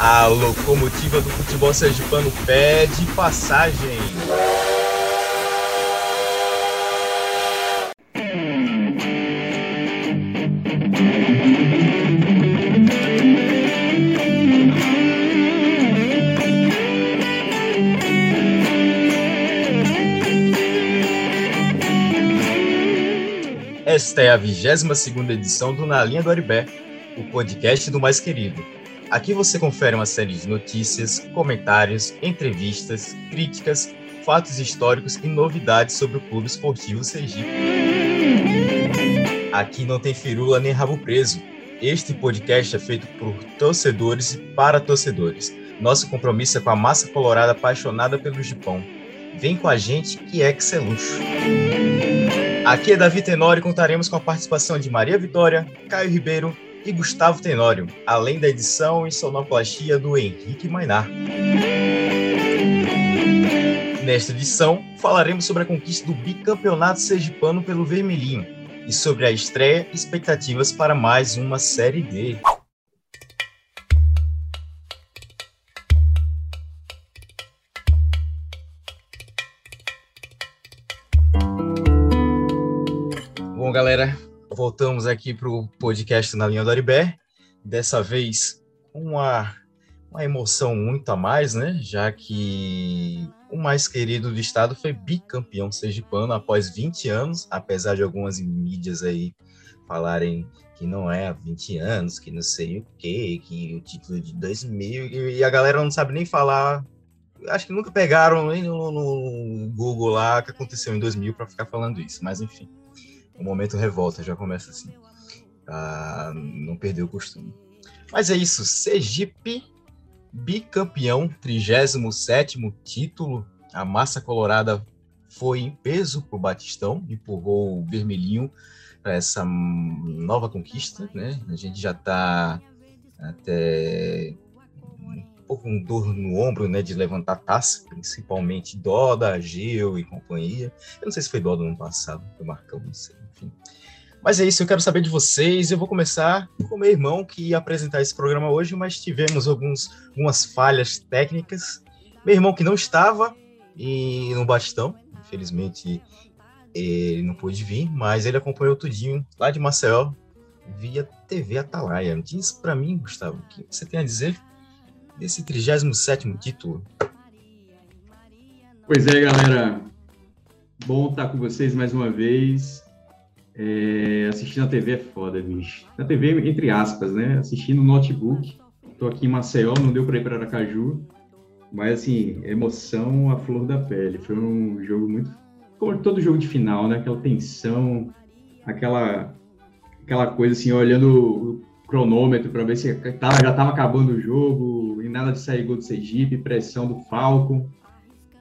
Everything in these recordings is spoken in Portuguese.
A locomotiva do futebol sergipano pede passagem. Esta é a 22 edição do Na Linha do Aribé, o podcast do mais querido. Aqui você confere uma série de notícias, comentários, entrevistas, críticas, fatos históricos e novidades sobre o Clube Esportivo Sergipe. Aqui não tem firula nem rabo preso. Este podcast é feito por torcedores e para torcedores. Nosso compromisso é com a massa colorada apaixonada pelo Gipão. Vem com a gente que é que é luxo. Aqui é Davi Tenório e contaremos com a participação de Maria Vitória, Caio Ribeiro e Gustavo Tenório, além da edição e sonoplastia do Henrique Mainar. Nesta edição, falaremos sobre a conquista do bicampeonato sergipano pelo Vermelhinho e sobre a estreia e expectativas para mais uma Série D. Bom, galera, voltamos aqui para o podcast na linha do Aribé. Dessa vez, uma, uma emoção muito a mais, né? Já que o mais querido do estado foi bicampeão sergipano após 20 anos, apesar de algumas mídias aí falarem que não é há 20 anos, que não sei o quê, que o título de 2000, e a galera não sabe nem falar. Acho que nunca pegaram nem no, no Google lá que aconteceu em 2000 para ficar falando isso, mas enfim o momento revolta já começa assim. Ah, não perdeu o costume. Mas é isso, Sergipe, bicampeão, 37 título. A massa colorada foi em peso para o Batistão, empurrou o vermelhinho para essa nova conquista. Né? A gente já está até pouco com dor no ombro né, de levantar taça, principalmente Doda, Gil e companhia. Eu não sei se foi Doda no passado, foi Marcão, não sei enfim. Mas é isso, eu quero saber de vocês. Eu vou começar com meu irmão que ia apresentar esse programa hoje, mas tivemos alguns, algumas falhas técnicas. Meu irmão que não estava e no bastão, infelizmente ele não pôde vir, mas ele acompanhou tudinho lá de Maceió via TV Atalaia. Diz para mim, Gustavo, o que você tem a dizer desse 37º título? Pois é, galera. Bom estar com vocês mais uma vez. É, assistir na TV é foda, bicho. Na TV, entre aspas, né? Assistir no notebook. Tô aqui em Maceió, não deu para ir para Aracaju. Mas, assim, emoção à flor da pele. Foi um jogo muito. Como todo jogo de final, né? Aquela tensão, aquela, aquela coisa assim, olhando o cronômetro para ver se tava, já estava acabando o jogo, nada de sair gol do Sergipe, pressão do Falcon.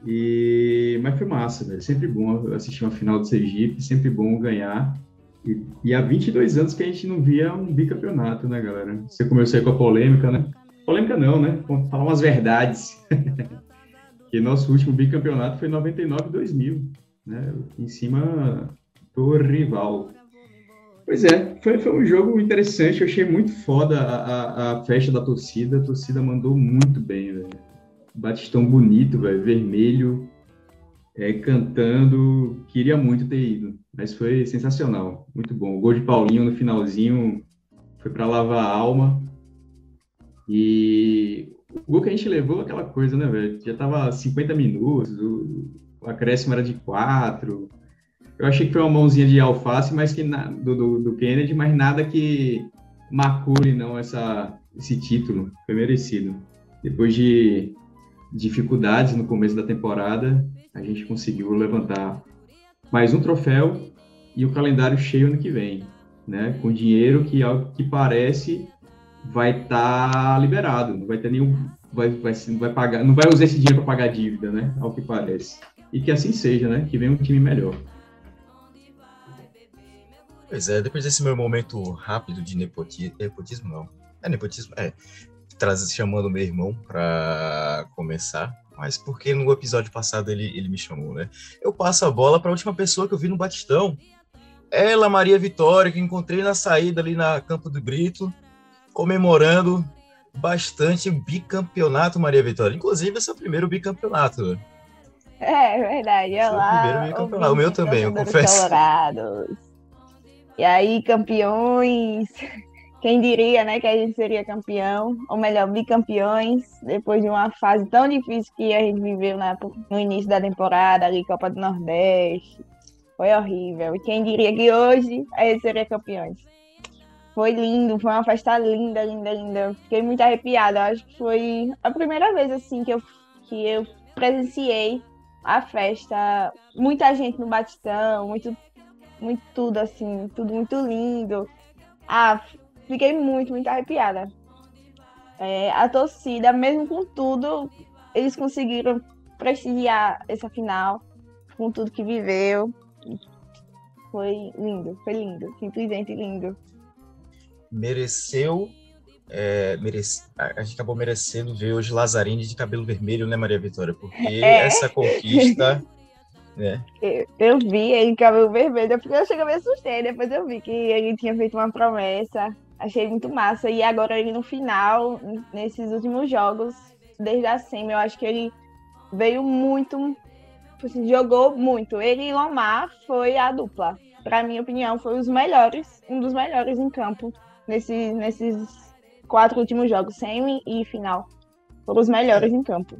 E... Mas foi massa, velho. Sempre bom assistir uma final do Sergipe, sempre bom ganhar. E, e há 22 anos que a gente não via um bicampeonato, né, galera? Você começou aí com a polêmica, né? Polêmica não, né? Vamos falar umas verdades. que nosso último bicampeonato foi em 99 2000, né? Em cima do rival. Pois é, foi, foi um jogo interessante. Eu achei muito foda a, a, a festa da torcida. A torcida mandou muito bem, velho. Batistão bonito, velho, vermelho, é, cantando. Queria muito ter ido, mas foi sensacional, muito bom. O gol de Paulinho no finalzinho foi para lavar a alma. E o gol que a gente levou, aquela coisa, né, velho? Já tava 50 minutos, o, o acréscimo era de 4. Eu achei que foi uma mãozinha de alface, mas que na, do, do, do, Kennedy, mas nada que macule não essa, esse título. Foi merecido. Depois de dificuldades no começo da temporada, a gente conseguiu levantar mais um troféu e o calendário cheio ano que vem, né? Com dinheiro que, ao que parece, vai estar tá liberado, não vai ter nenhum, vai, vai, não vai pagar, não vai usar esse dinheiro para pagar dívida, né? Ao que parece. E que assim seja, né? Que venha um time melhor. Pois é, depois desse meu momento rápido de nepotismo, nepotismo não, é nepotismo, é, traz, chamando meu irmão para começar, mas porque no episódio passado ele, ele me chamou, né? Eu passo a bola para a última pessoa que eu vi no Batistão. Ela, Maria Vitória, que encontrei na saída ali na Campo do Brito, comemorando bastante bicampeonato, Maria Vitória. Inclusive, esse é o primeiro bicampeonato. É, verdade. É lá, o, o meu também, eu confesso. Colorados. E aí, campeões. Quem diria, né, que a gente seria campeão, ou melhor, bicampeões, depois de uma fase tão difícil que a gente viveu na, no início da temporada, ali, Copa do Nordeste. Foi horrível. E quem diria que hoje a gente seria campeões. Foi lindo, foi uma festa linda, linda, linda. Fiquei muito arrepiada. Acho que foi a primeira vez, assim, que eu, que eu presenciei a festa. Muita gente no Batistão, muito, muito tudo assim, tudo muito lindo. Ah, fiquei muito, muito arrepiada. É, a torcida, mesmo com tudo, eles conseguiram prestigiar essa final, com tudo que viveu. Foi lindo, foi lindo, simplesmente lindo. Mereceu é, merece, a gente acabou merecendo ver hoje Lazzarini de cabelo vermelho, né, Maria Vitória? Porque é. essa conquista. né? Eu, eu, vi ele cabelo vermelho, porque eu cheguei a me assustei, depois eu vi que ele tinha feito uma promessa. Achei muito massa. E agora ele no final, nesses últimos jogos, desde a SEMI, eu acho que ele veio muito. Assim, jogou muito. Ele e Lomar foi a dupla. Para minha opinião, foi os melhores, um dos melhores em campo nesse, nesses quatro últimos jogos, semi e final, foram os melhores em campo.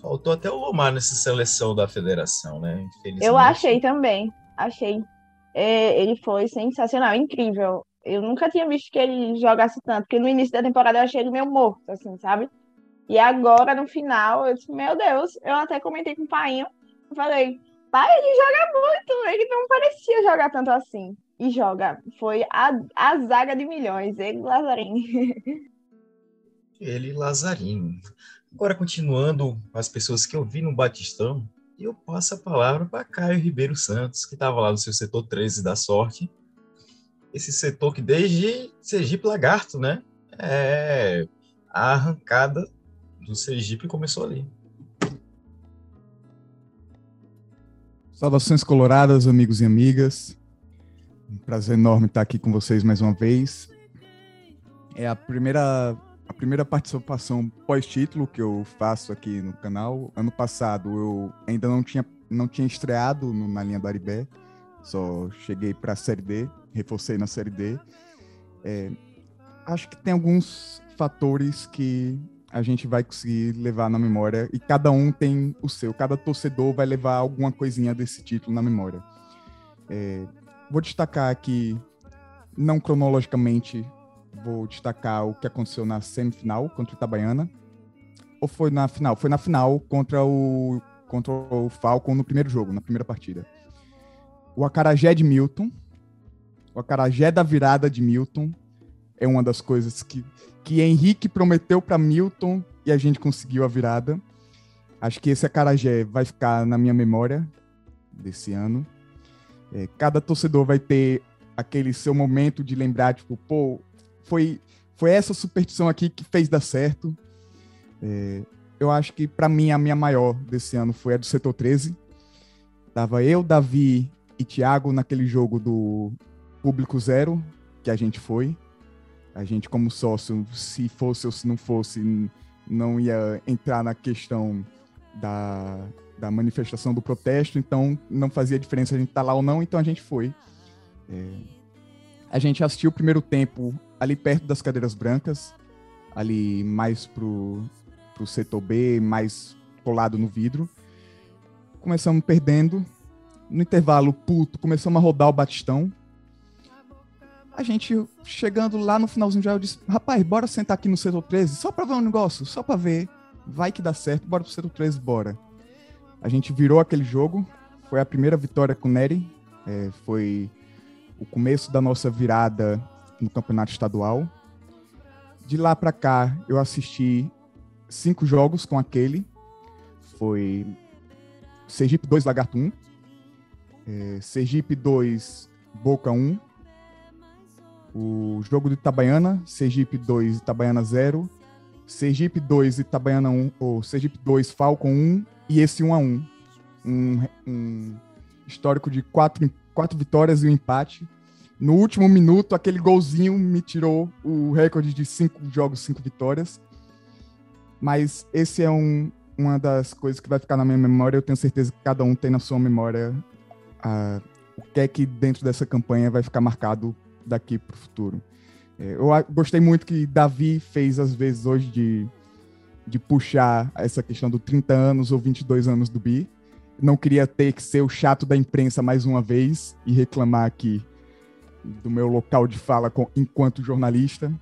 Faltou até o Lomar nessa seleção da federação, né? Eu achei também, achei. É, ele foi sensacional, incrível. Eu nunca tinha visto que ele jogasse tanto, porque no início da temporada eu achei ele meio morto, assim, sabe? E agora, no final, eu disse, meu Deus, eu até comentei com o pai, eu falei, pai, ele joga muito, ele não parecia jogar tanto assim e joga. Foi a, a zaga de milhões, ele e Lazarinho. Ele e Lazarinho. Agora, continuando as pessoas que eu vi no Batistão, eu passo a palavra para Caio Ribeiro Santos, que estava lá no seu setor 13 da sorte. Esse setor que desde Sergipe Lagarto, né? É, a arrancada do Sergipe começou ali. Saudações coloradas, amigos e amigas. Um prazer enorme estar aqui com vocês mais uma vez. É a primeira, a primeira participação pós-título que eu faço aqui no canal. Ano passado eu ainda não tinha, não tinha estreado no, na linha do Aribé, só cheguei para a Série D, reforcei na Série D. É, acho que tem alguns fatores que a gente vai conseguir levar na memória e cada um tem o seu, cada torcedor vai levar alguma coisinha desse título na memória. É, Vou destacar aqui, não cronologicamente, vou destacar o que aconteceu na semifinal contra o Itabaiana. Ou foi na final? Foi na final contra o, contra o Falcon no primeiro jogo, na primeira partida. O Acarajé de Milton, o Acarajé da virada de Milton, é uma das coisas que, que Henrique prometeu para Milton e a gente conseguiu a virada. Acho que esse Acarajé vai ficar na minha memória desse ano. É, cada torcedor vai ter aquele seu momento de lembrar, tipo, pô, foi, foi essa superstição aqui que fez dar certo. É, eu acho que, para mim, a minha maior desse ano foi a do setor 13. Tava eu, Davi e Thiago naquele jogo do Público Zero, que a gente foi. A gente, como sócio, se fosse ou se não fosse, não ia entrar na questão da, da manifestação do protesto, então não fazia diferença a gente estar tá lá ou não, então a gente foi. É, a gente assistiu o primeiro tempo ali perto das cadeiras brancas, ali mais pro, pro setor B, mais colado no vidro. Começamos perdendo. No intervalo, puto, começamos a rodar o Batistão. A gente, chegando lá no finalzinho já, eu disse, rapaz, bora sentar aqui no setor 13, só pra ver um negócio, só pra ver. Vai que dá certo, bora pro setor 13, bora. A gente virou aquele jogo, foi a primeira vitória com o Nery, é, foi o começo da nossa virada no campeonato estadual. De lá para cá, eu assisti cinco jogos com aquele. Foi Sergipe 2, Lagarto 1. É, Sergipe 2, Boca 1. O jogo de Itabaiana, Sergipe 2, Itabaiana 0. Sergipe 2, Itabaiana 1, ou Sergipe 2, Falcon 1 e esse 1 a 1 um, um histórico de quatro, quatro vitórias e um empate. No último minuto, aquele golzinho me tirou o recorde de cinco jogos, cinco vitórias. Mas esse é um, uma das coisas que vai ficar na minha memória. Eu tenho certeza que cada um tem na sua memória uh, o que é que dentro dessa campanha vai ficar marcado daqui para o futuro. É, eu gostei muito que Davi fez, às vezes, hoje, de, de puxar essa questão do 30 anos ou 22 anos do Bi. Não queria ter que ser o chato da imprensa mais uma vez e reclamar aqui do meu local de fala com, enquanto jornalista.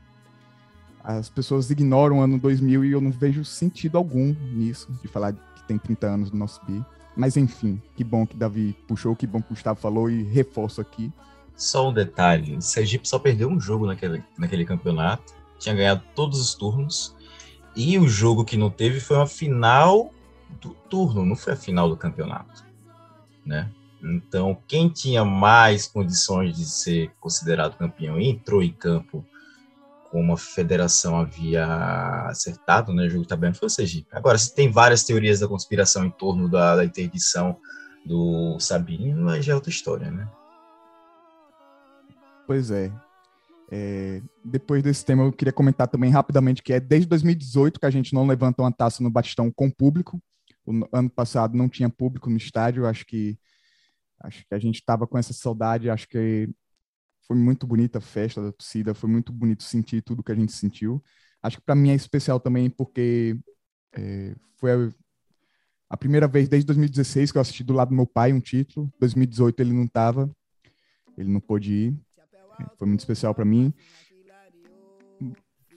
As pessoas ignoram o ano 2000 e eu não vejo sentido algum nisso, de falar que tem 30 anos do nosso Bi. Mas enfim, que bom que Davi puxou, que bom que o Gustavo falou e reforço aqui. Só um detalhe: o Sergipe só perdeu um jogo naquele, naquele campeonato, tinha ganhado todos os turnos, e o jogo que não teve foi uma final do turno, não foi a final do campeonato, né? Então, quem tinha mais condições de ser considerado campeão entrou em campo como a federação havia acertado, né, o jogo bem, foi o Sergipe. Agora, se tem várias teorias da conspiração em torno da, da interdição do Sabino, aí já é outra história, né? Pois é. é. Depois desse tema, eu queria comentar também rapidamente que é desde 2018 que a gente não levanta uma taça no Batistão com público. O ano passado não tinha público no estádio. Acho que acho que a gente estava com essa saudade. Acho que foi muito bonita a festa da torcida. Foi muito bonito sentir tudo que a gente sentiu. Acho que para mim é especial também porque é, foi a, a primeira vez desde 2016 que eu assisti do lado do meu pai um título. 2018 ele não estava, ele não pôde ir. Foi muito especial para mim.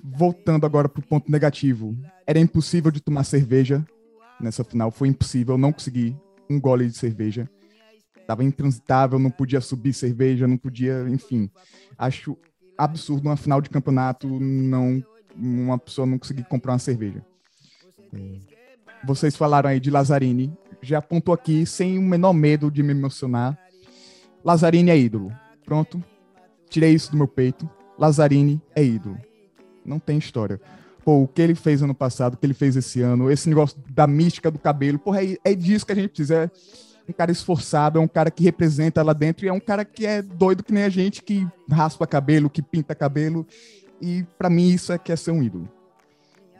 Voltando agora para o ponto negativo, era impossível de tomar cerveja nessa final. Foi impossível, não consegui um gole de cerveja. Tava intransitável, não podia subir cerveja, não podia, enfim. Acho absurdo uma final de campeonato não uma pessoa não conseguir comprar uma cerveja. É. Vocês falaram aí de Lazzarini, já apontou aqui sem o menor medo de me emocionar. Lazzarini é ídolo. Pronto, tirei isso do meu peito. Lazzarini é ídolo. Não tem história. Pô, o que ele fez ano passado, o que ele fez esse ano, esse negócio da mística do cabelo, porra, é, é disso que a gente precisa. É um cara esforçado, é um cara que representa lá dentro e é um cara que é doido que nem a gente, que raspa cabelo, que pinta cabelo. E para mim isso é que é ser um ídolo.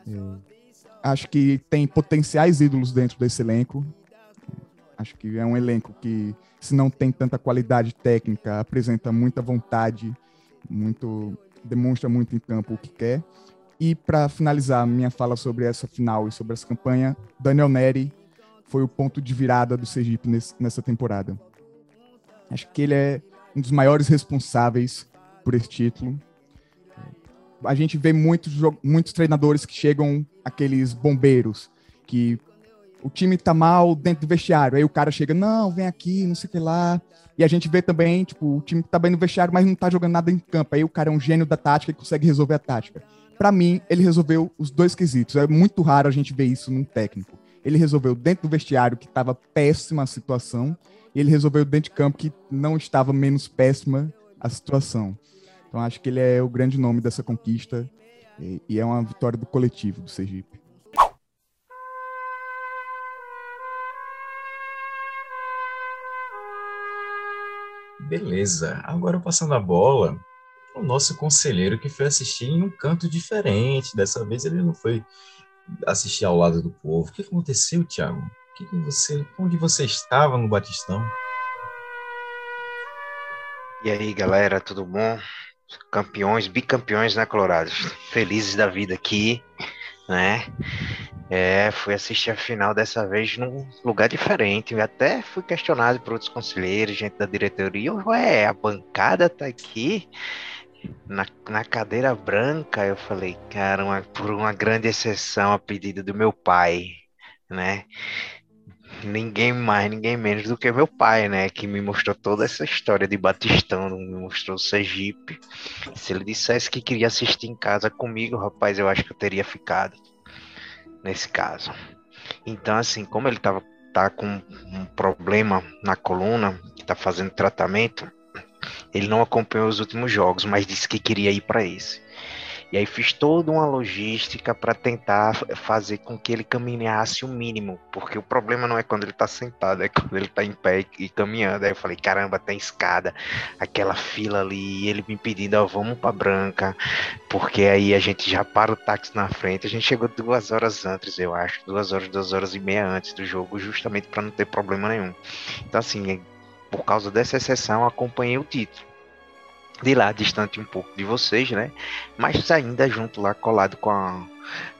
É. Acho que tem potenciais ídolos dentro desse elenco. Acho que é um elenco que, se não tem tanta qualidade técnica, apresenta muita vontade, muito demonstra muito em campo o que quer. E para finalizar minha fala sobre essa final e sobre essa campanha, Daniel Neri foi o ponto de virada do Sergipe nesse, nessa temporada. Acho que ele é um dos maiores responsáveis por esse título. A gente vê muitos, muitos treinadores que chegam aqueles bombeiros que o time tá mal dentro do vestiário. Aí o cara chega, não, vem aqui, não sei o que lá. E a gente vê também, tipo, o time tá bem no vestiário, mas não tá jogando nada em campo. Aí o cara é um gênio da tática e consegue resolver a tática. Para mim, ele resolveu os dois quesitos. É muito raro a gente ver isso num técnico. Ele resolveu dentro do vestiário, que estava péssima a situação, e ele resolveu dentro de campo, que não estava menos péssima a situação. Então, acho que ele é o grande nome dessa conquista e é uma vitória do coletivo do Sergipe. Beleza. Agora passando a bola, o nosso conselheiro que foi assistir em um canto diferente. Dessa vez ele não foi assistir ao lado do povo. O que aconteceu, Thiago? O que, que você, onde você estava no Batistão? E aí, galera, tudo bom? Campeões, bicampeões, né, Colorados? Felizes da vida aqui, né? É, fui assistir a final dessa vez num lugar diferente. Eu até fui questionado por outros conselheiros, gente da diretoria. Ué, a bancada tá aqui na, na cadeira branca. Eu falei, cara, uma, por uma grande exceção a pedido do meu pai, né? Ninguém mais, ninguém menos do que meu pai, né? Que me mostrou toda essa história de Batistão, me mostrou o Sergipe. Se ele dissesse que queria assistir em casa comigo, rapaz, eu acho que eu teria ficado nesse caso. Então, assim, como ele tava, tá com um problema na coluna, que tá fazendo tratamento, ele não acompanhou os últimos jogos, mas disse que queria ir para esse. E aí fiz toda uma logística para tentar fazer com que ele caminhasse o mínimo, porque o problema não é quando ele está sentado, é quando ele está em pé e caminhando. Aí eu falei, caramba, tem escada, aquela fila ali, ele me pedindo, ó, oh, vamos para Branca, porque aí a gente já para o táxi na frente. A gente chegou duas horas antes, eu acho, duas horas, duas horas e meia antes do jogo, justamente para não ter problema nenhum. Então assim, por causa dessa exceção, acompanhei o título de lá, distante um pouco de vocês, né? Mas ainda junto lá, colado com a,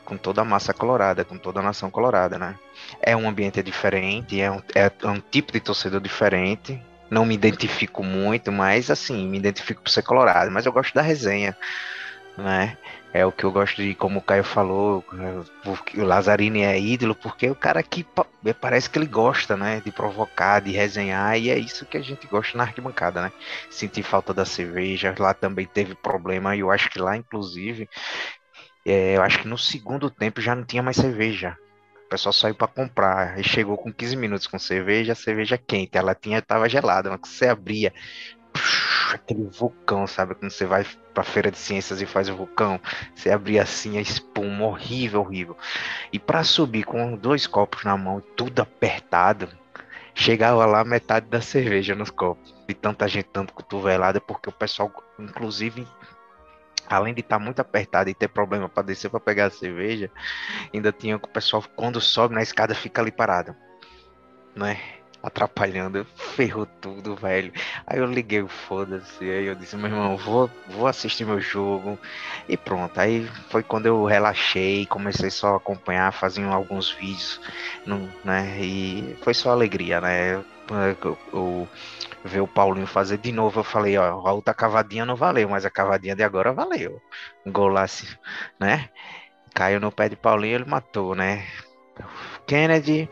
com toda a massa colorada, com toda a nação colorada, né? É um ambiente diferente, é um, é um tipo de torcedor diferente. Não me identifico muito, mas assim, me identifico por ser colorado. Mas eu gosto da resenha, né? É o que eu gosto de, como o Caio falou, o Lazzarini é ídolo, porque o cara que parece que ele gosta, né? De provocar, de resenhar, e é isso que a gente gosta na arquibancada, né? Sentir falta da cerveja, lá também teve problema, e eu acho que lá, inclusive, é, eu acho que no segundo tempo já não tinha mais cerveja. O pessoal saiu para comprar e chegou com 15 minutos com cerveja, cerveja quente. Ela tinha, tava gelada, mas você abria, aquele vulcão, sabe? Quando você vai pra feira de ciências e faz o vulcão, você abria assim a espuma, horrível, horrível. E para subir com dois copos na mão, tudo apertado, chegava lá metade da cerveja nos copos. E tanta gente tanto cotovelada, porque o pessoal, inclusive, além de estar tá muito apertado e ter problema para descer para pegar a cerveja, ainda tinha o pessoal quando sobe na escada fica ali parado, né? Atrapalhando, ferrou tudo, velho. Aí eu liguei o foda-se, aí eu disse, meu irmão, vou, vou assistir meu jogo. E pronto, aí foi quando eu relaxei, comecei só a acompanhar, fazendo alguns vídeos, né? E foi só alegria, né? Eu, ver o Paulinho fazer de novo, eu falei, ó, a outra cavadinha não valeu, mas a cavadinha de agora valeu. Golaço, né? Caiu no pé de Paulinho, ele matou, né? Kennedy,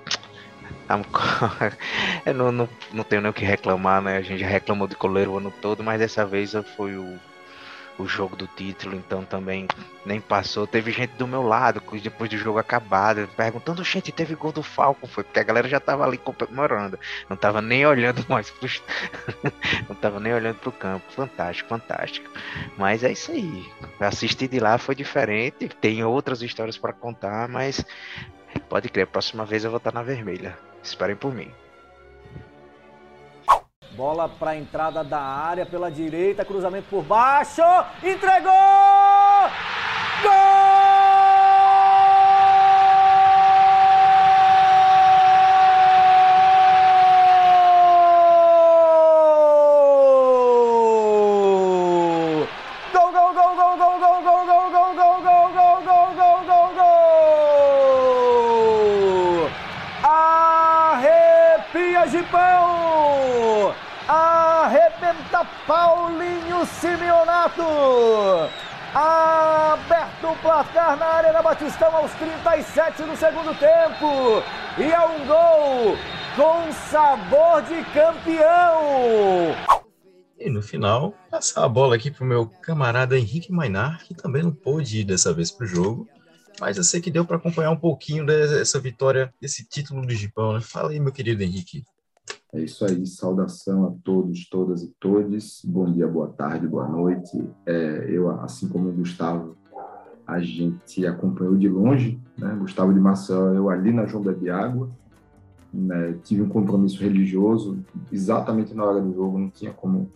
Eu não, não, não tenho nem o que reclamar, né? A gente já reclamou de coleiro o ano todo, mas dessa vez foi o, o jogo do título, então também nem passou. Teve gente do meu lado, depois do jogo acabado, perguntando, gente, teve gol do Falcon? Foi porque a galera já tava ali comemorando, não tava nem olhando mais não tava nem olhando pro campo. Fantástico, fantástico. Mas é isso aí. Assistir de lá foi diferente, tem outras histórias para contar, mas pode crer, próxima vez eu vou estar na vermelha. Esperem por mim. Bola para a entrada da área pela direita, cruzamento por baixo, entregou! Gol! Paulinho Simeonato. Aberto o placar na área da Batistão aos 37 do segundo tempo. E é um gol com sabor de campeão. E no final, passar a bola aqui para o meu camarada Henrique Mainar, que também não pôde ir dessa vez para o jogo. Mas eu sei que deu para acompanhar um pouquinho dessa vitória, desse título do Gipão, né? Fala aí, meu querido Henrique. É isso aí, saudação a todos, todas e todes. Bom dia, boa tarde, boa noite. É, eu, assim como o Gustavo, a gente acompanhou de longe, né? Gustavo de Marcel, eu ali na João Bebe Água, né? tive um compromisso religioso exatamente na hora do jogo, não tinha como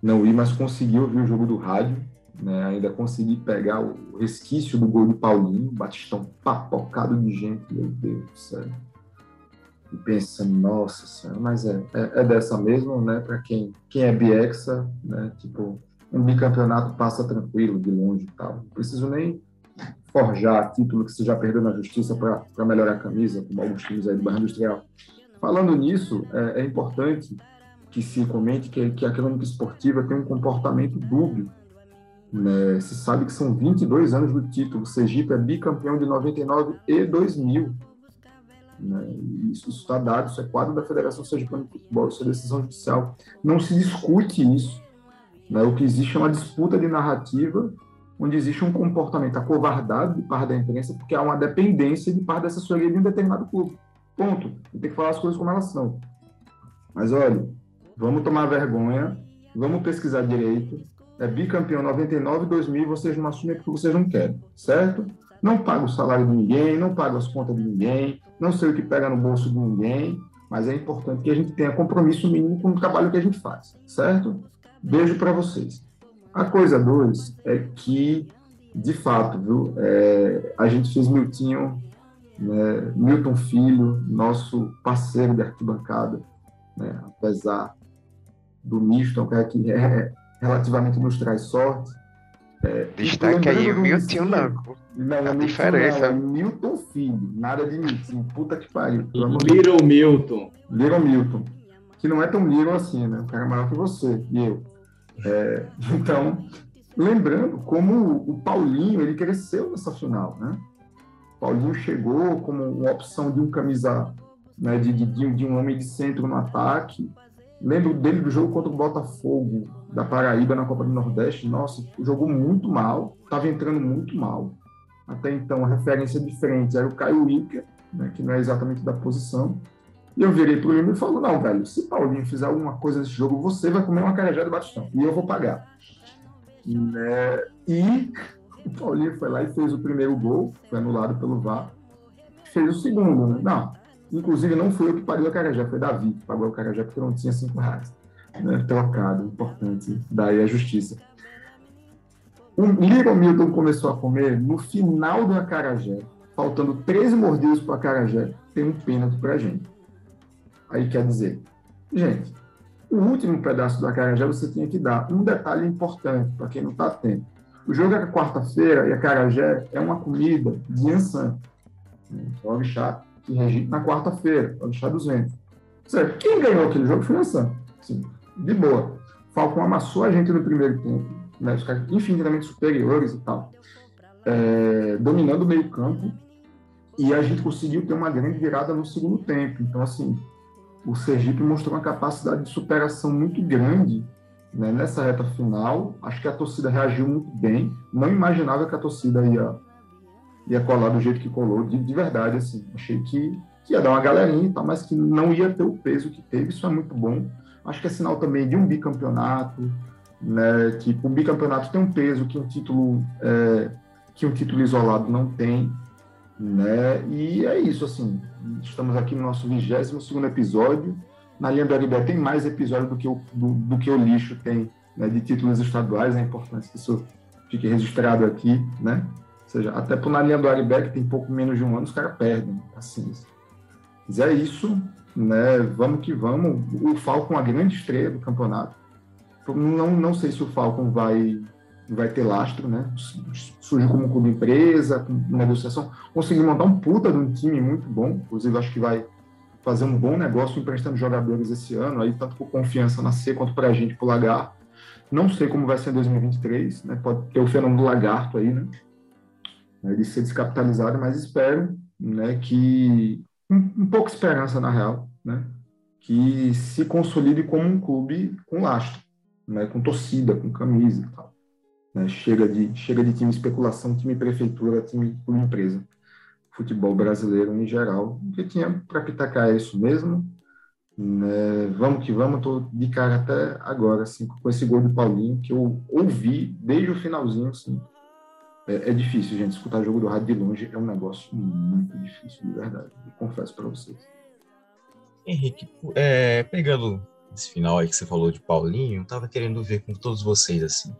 não ir, mas consegui ouvir o jogo do rádio, né? ainda consegui pegar o resquício do gol de Paulinho, Batistão papocado de gente, meu Deus do céu e pensa, nossa senhora, mas é, é, é dessa mesmo, né? Para quem, quem é biexa, né? Tipo, um bicampeonato passa tranquilo, de longe e tal. Não preciso nem forjar título que você já perdeu na justiça para melhorar a camisa, como alguns times aí do bairro industrial. Falando nisso, é, é importante que se comente que, que a clínica esportiva tem um comportamento dúbio. Né? Se sabe que são 22 anos do título. O Sergipe é bicampeão de 99 e 2000 né? Isso está dado, isso é quadro da Federação Sergipana de Futebol, isso é decisão judicial. Não se discute isso. Né? O que existe é uma disputa de narrativa, onde existe um comportamento acovardado de parte da imprensa, porque há uma dependência de parte da assessoria de um determinado clube. Ponto. Tem que falar as coisas como elas são. Mas olha, vamos tomar vergonha, vamos pesquisar direito, é bicampeão 99 2000 vocês não assumem porque vocês não querem, certo? Não pago o salário de ninguém, não pago as contas de ninguém, não sei o que pega no bolso de ninguém, mas é importante que a gente tenha compromisso mínimo com o trabalho que a gente faz, certo? Beijo para vocês. A coisa dois é que, de fato, viu, é, a gente fez Miltinho, né, Milton Filho, nosso parceiro de arquibancada, né, apesar do misto, é que é, relativamente nos traz sorte. É, Destaque aí o Milton não. Não, a diferença. Não, é Milton Filho, nada de Milton. Puta que pariu. Little Milton. Little Milton. Que não é tão little assim, né? O cara é maior que você e eu. É, então, lembrando como o Paulinho ele cresceu nessa final, né? O Paulinho chegou como uma opção de um camisa, né, de, de, de um homem de centro no ataque. Lembro dele do jogo contra o Botafogo da Paraíba na Copa do Nordeste. Nossa, jogou muito mal, estava entrando muito mal. Até então, a referência diferente era o Caio Ica, né, que não é exatamente da posição. E eu virei pro Lima e falo, não, velho, se Paulinho fizer alguma coisa nesse jogo, você vai comer uma carajé do Batistão. E eu vou pagar. Né? E o Paulinho foi lá e fez o primeiro gol, foi anulado pelo VAR. Fez o segundo, né? Não, inclusive não foi eu que paguei o carajé, foi Davi que pagou o carajé porque não tinha cinco reais. Né? Trocado, importante, daí a justiça. O Little Milton começou a comer no final do acarajé, faltando 13 mordidas para o acarajé, tem um pênalti para a gente. Aí quer dizer, gente, o último pedaço do acarajé você tinha que dar. Um detalhe importante para quem não está atento. O jogo é quarta-feira e acarajé é uma comida de Yansan. É o orixá que rege na quarta-feira, o dos ventos. Certo. Quem ganhou aquele jogo foi. Sim, de boa. Falcão amassou a gente no primeiro tempo, né, os caras infinitamente superiores e tal, é, dominando o meio campo, e a gente conseguiu ter uma grande virada no segundo tempo. Então, assim, o Sergipe mostrou uma capacidade de superação muito grande né, nessa reta final. Acho que a torcida reagiu muito bem. Não imaginava que a torcida ia, ia colar do jeito que colou, de, de verdade. Assim. Achei que, que, ia dar uma galerinha e tal, mas que não ia ter o peso que teve. Isso é muito bom. Acho que é sinal também de um bicampeonato, né, que o bicampeonato tem um peso que um título é, que um título isolado não tem. Né? E é isso, assim. Estamos aqui no nosso 22 segundo episódio. Na linha do Aribé tem mais episódios do que o, do, do que o lixo tem né, de títulos estaduais. É importante que isso fique registrado aqui, né? Seja, até por na linha do Aribé, que tem pouco menos de um ano, os caras perdem. Assim, mas é isso, né? Vamos que vamos. O Falcon, a grande estreia do campeonato. Não, não sei se o Falcon vai vai ter lastro, né? Surgiu como clube empresa, com negociação, conseguiu montar um puta de um time muito bom, inclusive acho que vai fazer um bom negócio emprestando jogadores esse ano, aí tanto por confiança na C quanto para a gente, para o Lagar. Não sei como vai ser em 2023, né? Pode ter o fenômeno do lagarto aí, né? De ser descapitalizado, mas espero, né, que um, um pouco esperança na real, né? Que se consolide como um clube com lastro, né? Com torcida, com camisa e tal. Né? Chega, de, chega de time especulação, time prefeitura, time por empresa. Futebol brasileiro em geral. Que tinha para pitacar é isso mesmo. Né? Vamos que vamos, estou de cara até agora, assim, com esse gol do Paulinho, que eu ouvi desde o finalzinho, assim. É, é difícil, gente, escutar jogo do rádio de longe é um negócio muito difícil, de verdade. Eu confesso para vocês. Henrique, é, pegando esse final aí que você falou de Paulinho, estava querendo ver com todos vocês, assim,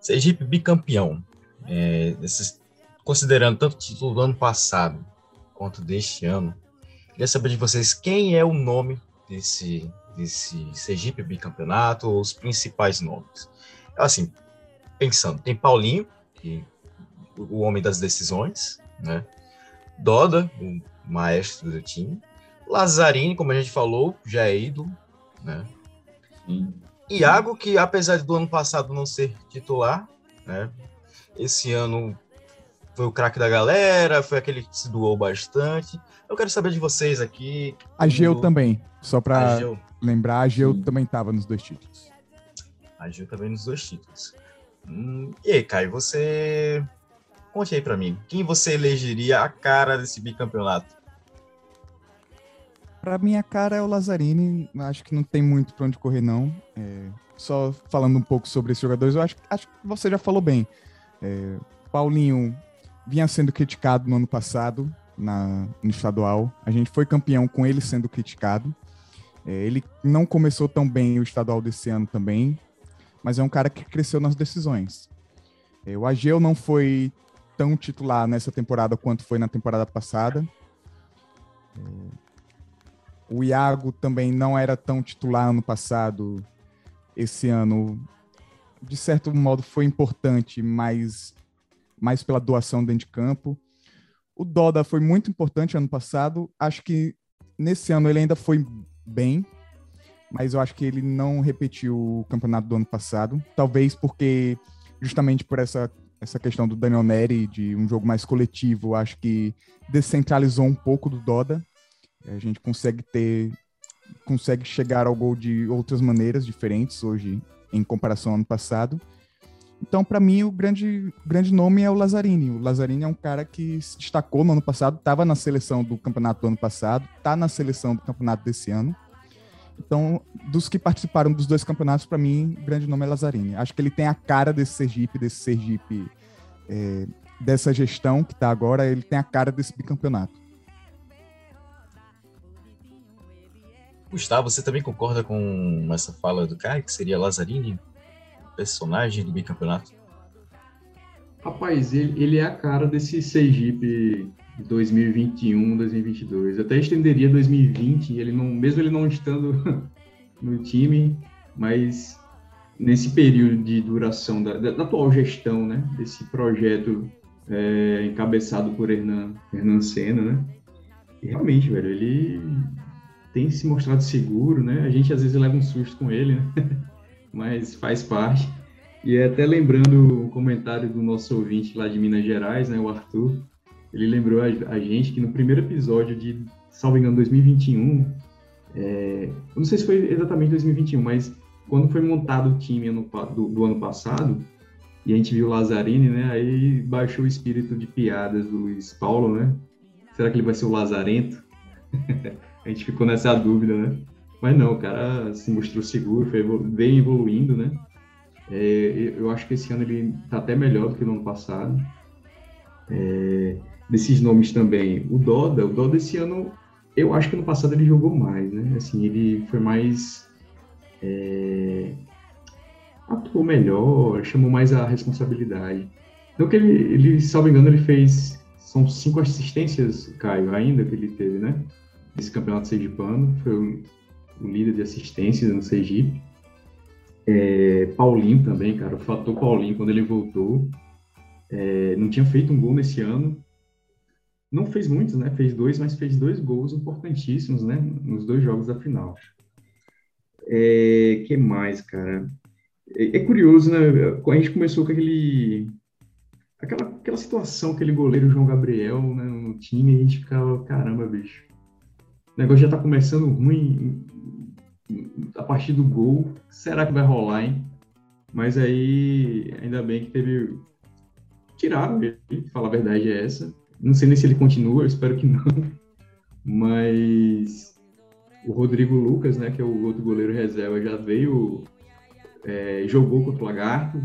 Sergipe bicampeão. É, esses, considerando tanto o título do ano passado quanto deste ano, queria saber de vocês quem é o nome desse, desse Sergipe bicampeonato, os principais nomes. Assim, pensando, tem Paulinho, que, o homem das decisões, né? Doda, o maestro do time. Lazzarini, como a gente falou, já é ídolo, né? Sim. Iago, que apesar do ano passado não ser titular, né? Esse ano foi o craque da galera, foi aquele que se doou bastante. Eu quero saber de vocês aqui. A Geu do... também, só para lembrar, a Geu também estava nos dois títulos. A Geu também nos dois títulos. Hum, e aí, Caio, você conte aí para mim, quem você elegeria a cara desse bicampeonato? Para minha cara é o Lazzarini, acho que não tem muito para onde correr não. É, só falando um pouco sobre esses jogadores, eu acho, acho que você já falou bem. É, Paulinho vinha sendo criticado no ano passado na, no estadual. A gente foi campeão com ele sendo criticado. É, ele não começou tão bem o estadual desse ano também, mas é um cara que cresceu nas decisões. É, o Ageu não foi tão titular nessa temporada quanto foi na temporada passada. O Iago também não era tão titular ano passado. Esse ano, de certo modo, foi importante, mas mais pela doação dentro de campo. O Doda foi muito importante ano passado. Acho que nesse ano ele ainda foi bem, mas eu acho que ele não repetiu o campeonato do ano passado. Talvez porque, justamente por essa, essa questão do Daniel Neri, de um jogo mais coletivo, acho que descentralizou um pouco do Doda. A gente consegue ter, consegue chegar ao gol de outras maneiras diferentes hoje em comparação ao ano passado. Então, para mim, o grande, grande nome é o Lazzarini. O Lazzarini é um cara que se destacou no ano passado, estava na seleção do campeonato do ano passado, está na seleção do campeonato desse ano. Então, dos que participaram dos dois campeonatos, para mim, o grande nome é Lazzarini. Acho que ele tem a cara desse Sergipe, desse Sergipe, é, dessa gestão que está agora, ele tem a cara desse bicampeonato. Gustavo, você também concorda com essa fala do cara, que seria Lazzarini, personagem do bicampeonato? Rapaz, ele, ele é a cara desse Sergipe 2021, 2022. Eu até estenderia 2020, ele não, mesmo ele não estando no time, mas nesse período de duração da, da atual gestão, né, desse projeto é, encabeçado por Hernan, Hernan Senna, né, e realmente, velho, ele tem se mostrado seguro, né? A gente às vezes leva um susto com ele, né? Mas faz parte. E até lembrando o comentário do nosso ouvinte lá de Minas Gerais, né, o Arthur, ele lembrou a, a gente que no primeiro episódio de, salvo engano, 2021, é, eu não sei se foi exatamente 2021, mas quando foi montado o time ano, do, do, ano passado, e a gente viu o Lazzarini, né, aí baixou o espírito de piadas do Luiz Paulo, né? Será que ele vai ser o Lazarento? a gente ficou nessa dúvida, né? Mas não, o cara se mostrou seguro, foi bem evoluindo, né? É, eu acho que esse ano ele tá até melhor do que no ano passado. É, desses nomes também, o Doda, o Doda esse ano, eu acho que no passado ele jogou mais, né? Assim, ele foi mais. É, atuou melhor, chamou mais a responsabilidade. Não que ele, ele, salvo engano, ele fez. São cinco assistências, Caio, ainda que ele teve, né? desse campeonato sergipano, foi o, o líder de assistências no Sergipe. É, Paulinho também, cara, o fator Paulinho, quando ele voltou, é, não tinha feito um gol nesse ano. Não fez muitos, né? Fez dois, mas fez dois gols importantíssimos, né? Nos dois jogos da final. É, que mais, cara? É, é curioso, né? A gente começou com aquele aquela, aquela situação, aquele goleiro João Gabriel né, no time, a gente ficava, caramba, bicho, o negócio já está começando ruim a partir do gol. Será que vai rolar, hein? Mas aí, ainda bem que teve. Tiraram ele, falar a verdade é essa. Não sei nem se ele continua, eu espero que não. Mas o Rodrigo Lucas, né, que é o outro goleiro reserva, já veio, é, jogou contra o Lagarto,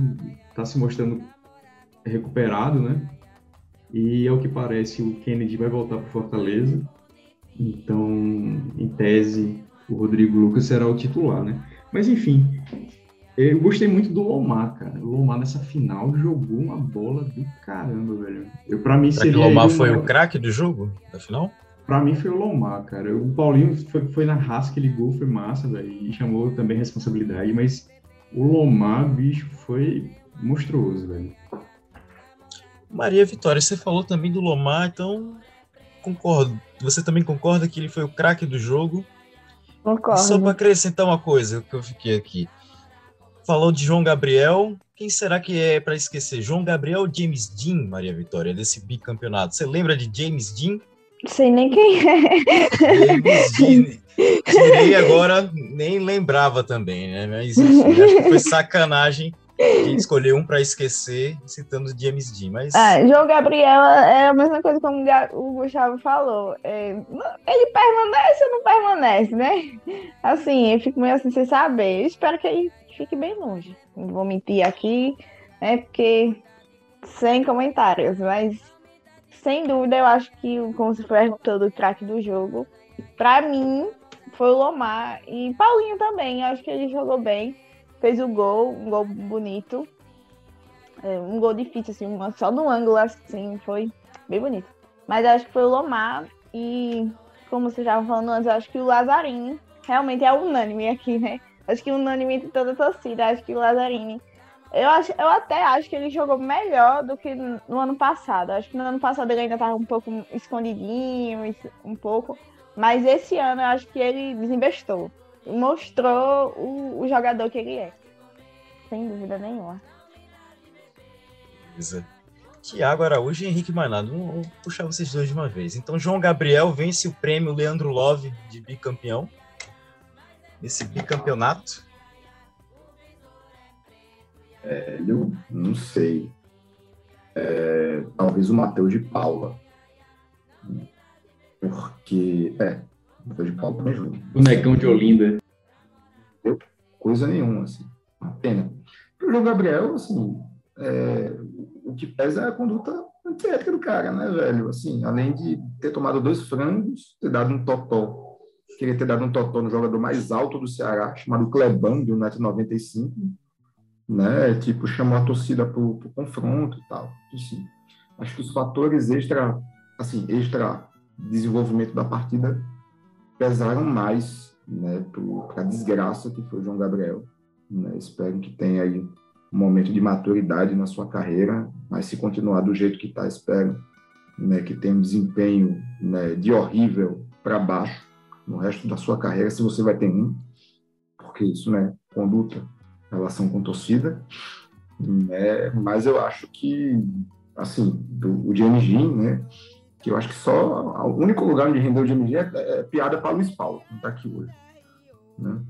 está se mostrando recuperado, né? E ao que parece, o Kennedy vai voltar para Fortaleza. Então, em tese, o Rodrigo Lucas será o titular, né? Mas enfim, eu gostei muito do Lomar, cara. O Lomar nessa final jogou uma bola do caramba, velho. Eu para mim seria o Lomar foi o craque do jogo, da final? Para mim foi o Lomar, cara. O Paulinho foi, foi na raça que ligou, foi massa, velho, e chamou também responsabilidade, mas o Lomar, bicho, foi monstruoso, velho. Maria Vitória, você falou também do Lomar, então concordo. Você também concorda que ele foi o craque do jogo? Concordo. só para acrescentar uma coisa que eu fiquei aqui. Falou de João Gabriel. Quem será que é para esquecer? João Gabriel ou James Dean, Maria Vitória, desse bicampeonato? Você lembra de James Dean? Sei nem quem é. James Dean. Tirei agora, nem lembrava também, né? Mas enfim, acho que foi sacanagem Quem escolheu um para esquecer, citando James Dean, mas... Ah, João Gabriel é a mesma coisa como o Gustavo falou. É, ele permanece ou não permanece, né? Assim, eu fico meio assim sem saber. Eu espero que ele fique bem longe. Não vou mentir aqui, né? Porque sem comentários, mas sem dúvida eu acho que, como você perguntou do craque do jogo, para mim foi o Lomar e Paulinho também. Acho que ele jogou bem fez o gol, um gol bonito. É, um gol difícil, assim, só no ângulo, assim, foi bem bonito. Mas acho que foi o Lomar e, como você estava falando antes, acho que o Lazzarini realmente é unânime aqui, né? Acho que unânime entre toda a torcida, acho que o Lazzarini. Eu, acho, eu até acho que ele jogou melhor do que no ano passado. Acho que no ano passado ele ainda estava um pouco escondidinho, um pouco. Mas esse ano eu acho que ele desinvestou mostrou o, o jogador que ele é. Sem dúvida nenhuma. Beleza. Tiago Araújo e Henrique Manado. Vou puxar vocês dois de uma vez. Então, João Gabriel vence o prêmio Leandro Love de bicampeão. Nesse bicampeonato. É, eu não sei. É, talvez o Matheus de Paula. Porque. É, Matheus de Paula também jogou. Bonecão de Olinda coisa nenhuma, assim. Uma pena. O João Gabriel, assim, é, o que pesa é a conduta antiética do cara, né, velho? Assim, além de ter tomado dois frangos, ter dado um totó. Queria ter dado um totó no jogador mais alto do Ceará, chamado Clebão, de 1,95m, né? Tipo, chamou a torcida para o confronto e tal. Assim, acho que os fatores extra, assim, extra desenvolvimento da partida pesaram mais né, para a desgraça que foi o João Gabriel. Né? Espero que tenha aí um momento de maturidade na sua carreira, mas se continuar do jeito que está, espero né, que tenha um desempenho né, de horrível para baixo no resto da sua carreira, se você vai ter um, porque isso, né, conduta, relação com torcida, né, mas eu acho que, assim, do, o James Jean, né, que eu acho que só o único lugar onde rendeu o GMG é, é, piada para Luiz Paulo, que está aqui hoje. Né?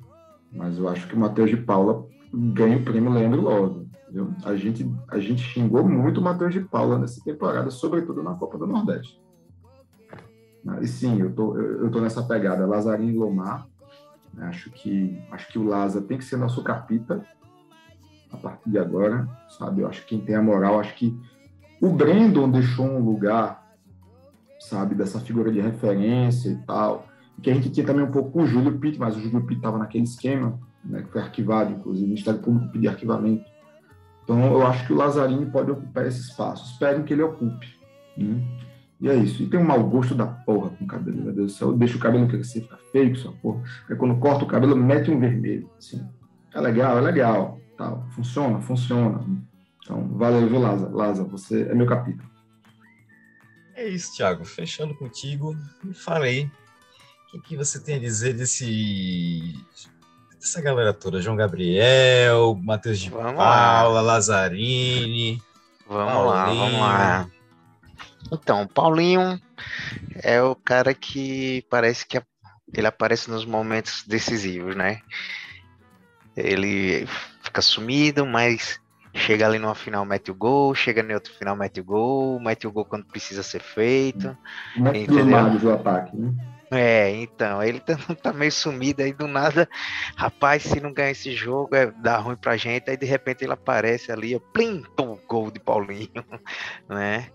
Mas eu acho que o Matheus de Paula ganha o prêmio Leandro. Viu? A, gente, a gente xingou muito o Matheus de Paula nessa temporada, sobretudo na Copa do Nordeste. E sim, eu tô, eu tô nessa pegada, Lazarinho e Lomar. Acho que, acho que o Laza tem que ser nosso capita a partir de agora, sabe? Eu acho que quem tem a moral, acho que o Brandon deixou um lugar sabe, dessa figura de referência e tal. Que a gente tinha também um pouco o Júlio Pitt, mas o Júlio Pitt estava naquele esquema, né, que foi arquivado, inclusive, o Ministério Público pediu arquivamento. Então, eu acho que o Lazzarini pode ocupar esse espaço. Espero que ele ocupe. Né? E é isso. E tem um mau gosto da porra com o cabelo, meu Deus do céu. Deixa o cabelo crescer, fica feio com essa porra. Aí quando corta o cabelo, mete um vermelho. Assim. É legal, é legal. Tal. Funciona, funciona. Então, valeu, viu, Laza? Laza, você é meu capítulo. É isso, Thiago. Fechando contigo, me falei. O que, que você tem a dizer desse dessa galera toda? João Gabriel, Matheus de vamos Paula, lá. Lazzarini. Vamos Paulinho. lá, vamos lá. Então, Paulinho é o cara que parece que ele aparece nos momentos decisivos, né? Ele fica sumido, mas Chega ali numa final, mete o gol, chega no outro final, mete o gol, mete o gol quando precisa ser feito. Mete entendeu? do ataque, né? É, então, ele tá, tá, meio sumido aí do nada. Rapaz, se não ganhar esse jogo, é, dá ruim pra gente. Aí de repente ele aparece ali, ó, plim, tom, gol de Paulinho, né?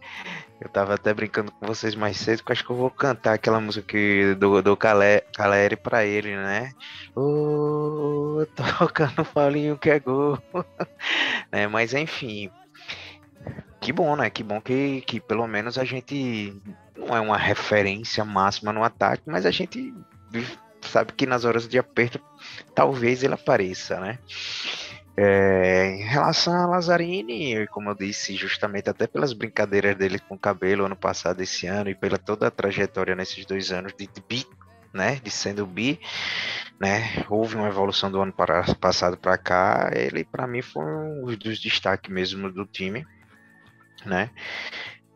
Eu tava até brincando com vocês mais cedo, que acho que eu vou cantar aquela música que, do, do Caleri pra ele, né? Ô, oh, tocando Paulinho que é gol. né? Mas enfim, que bom, né? Que bom que, que pelo menos a gente não é uma referência máxima no ataque, mas a gente sabe que nas horas de aperto talvez ele apareça, né? É, em relação a Lazzarini, como eu disse, justamente até pelas brincadeiras dele com o cabelo ano passado, esse ano, e pela toda a trajetória nesses dois anos de, de bi, né, de sendo bi, né, houve uma evolução do ano para, passado para cá, ele para mim foi um dos destaques mesmo do time, né,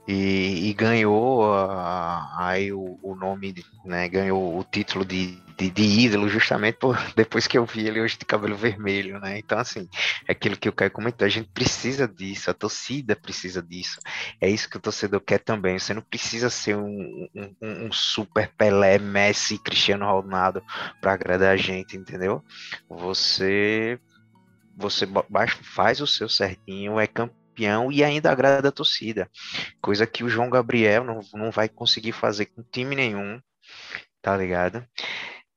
e, e ganhou uh, aí o, o, nome, né, ganhou o título de, de, de, ídolo, justamente por, depois que eu vi ele hoje de cabelo vermelho, né? Então, assim, é aquilo que o Caio comentou, a gente precisa disso, a torcida precisa disso. É isso que o torcedor quer também. Você não precisa ser um, um, um super Pelé, Messi, Cristiano Ronaldo para agradar a gente, entendeu? Você você faz o seu certinho, é campeão e ainda agrada a torcida. Coisa que o João Gabriel não, não vai conseguir fazer com time nenhum, tá ligado?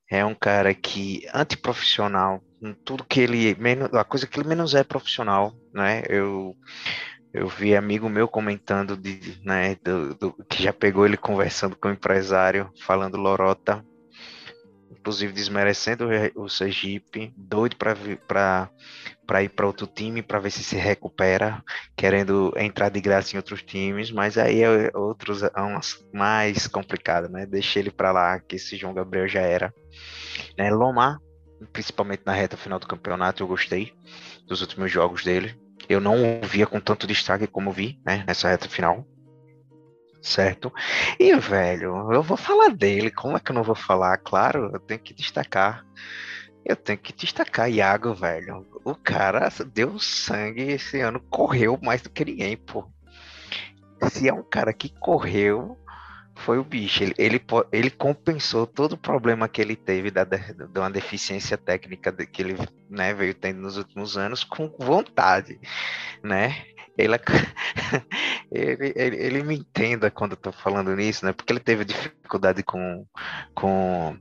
É um cara que antiprofissional, tudo que ele menos, a coisa que ele menos é profissional, né? Eu eu vi amigo meu comentando de, né, do, do, que já pegou ele conversando com o empresário, falando lorota, inclusive desmerecendo o Sergipe, doido para ir para outro time para ver se se recupera, querendo entrar de graça em outros times, mas aí é outros é mais complicado, né? Deixa ele para lá, que esse João Gabriel já era. Né? Lomar, principalmente na reta final do campeonato, eu gostei dos últimos jogos dele. Eu não via com tanto destaque como vi, né, nessa reta final certo? E, velho, eu vou falar dele, como é que eu não vou falar? Claro, eu tenho que destacar. Eu tenho que destacar Iago, velho. O cara deu sangue esse ano, correu mais do que ninguém, pô. Se é um cara que correu, foi o bicho. Ele, ele, ele compensou todo o problema que ele teve da, de uma deficiência técnica que ele né, veio tendo nos últimos anos com vontade, né? Ele, ele, ele, ele, me entenda quando eu tô falando nisso, né? Porque ele teve dificuldade com, com,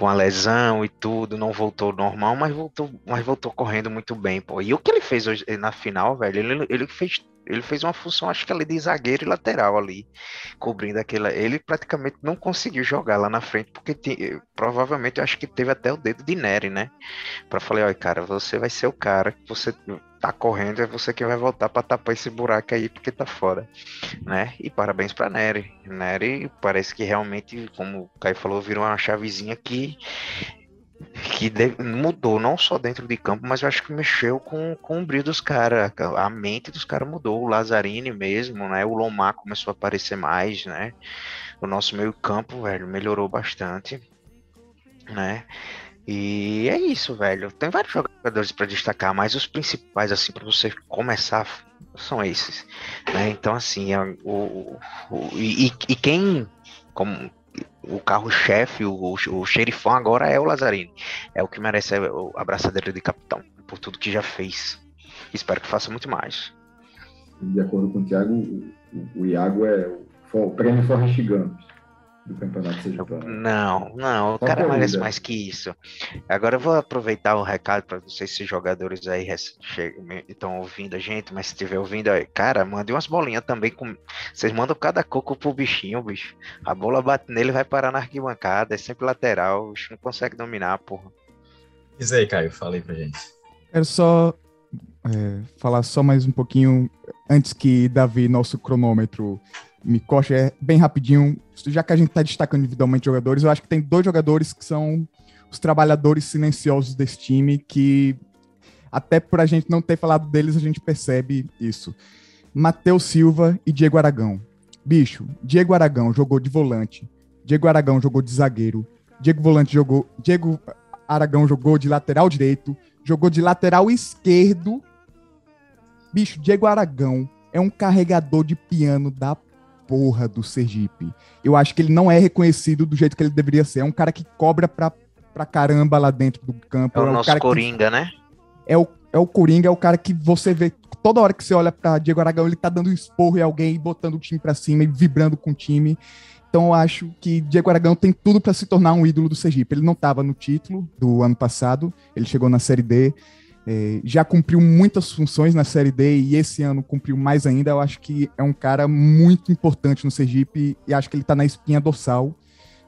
com a lesão e tudo, não voltou normal, mas voltou, mas voltou correndo muito bem, pô. E o que ele fez hoje na final, velho, ele, ele fez ele fez uma função, acho que ali de zagueiro e lateral ali, cobrindo aquela. Ele praticamente não conseguiu jogar lá na frente, porque provavelmente eu acho que teve até o dedo de Nery, né? Pra falar, olha, cara, você vai ser o cara que você tá correndo, é você que vai voltar para tapar esse buraco aí, porque tá fora, né? E parabéns para Nery. Nery parece que realmente, como o Caio falou, virou uma chavezinha que que mudou não só dentro de campo, mas eu acho que mexeu com, com o brilho dos caras. A mente dos caras mudou. O Lazzarini mesmo, né? O Lomar começou a aparecer mais, né? O nosso meio campo, velho, melhorou bastante, né? E é isso, velho. Tem vários jogadores para destacar, mas os principais, assim, para você começar, são esses. Né? Então, assim, é, o, o, e, e quem, como o carro-chefe, o, o xerifão agora é o Lazzarini. É o que merece a abraçadeira de capitão, por tudo que já fez. Espero que faça muito mais. De acordo com o Thiago, o, o Iago é o, o prêmio Forrest Gump do campeonato sergipano. Não, não, o Só cara merece mais que isso. Agora eu vou aproveitar o recado para não sei se jogadores aí estão ouvindo a gente, mas se estiver ouvindo, aí, cara, mande umas bolinhas também com. Vocês mandam cada coco pro bichinho, bicho. A bola bate nele vai parar na arquibancada, é sempre lateral, o bicho não consegue dominar, porra. Diz aí, Caio, fala aí pra gente. Quero só é, falar só mais um pouquinho antes que Davi, nosso cronômetro, corte é bem rapidinho. Já que a gente está destacando individualmente jogadores, eu acho que tem dois jogadores que são os trabalhadores silenciosos desse time, que até por a gente não ter falado deles, a gente percebe isso. Matheus Silva e Diego Aragão. Bicho, Diego Aragão jogou de volante, Diego Aragão jogou de zagueiro, Diego Volante jogou, Diego Aragão jogou de lateral direito, jogou de lateral esquerdo. Bicho, Diego Aragão é um carregador de piano da porra do Sergipe. Eu acho que ele não é reconhecido do jeito que ele deveria ser. É um cara que cobra pra, pra caramba lá dentro do campo. É o é nosso Coringa, que... né? É o, é o Coringa, é o cara que você vê toda hora que você olha para Diego Aragão, ele tá dando um esporro em alguém, botando o time para cima e vibrando com o time. Então eu acho que Diego Aragão tem tudo para se tornar um ídolo do Sergipe. Ele não estava no título do ano passado, ele chegou na Série D, é, já cumpriu muitas funções na Série D e esse ano cumpriu mais ainda. Eu acho que é um cara muito importante no Sergipe e acho que ele está na espinha dorsal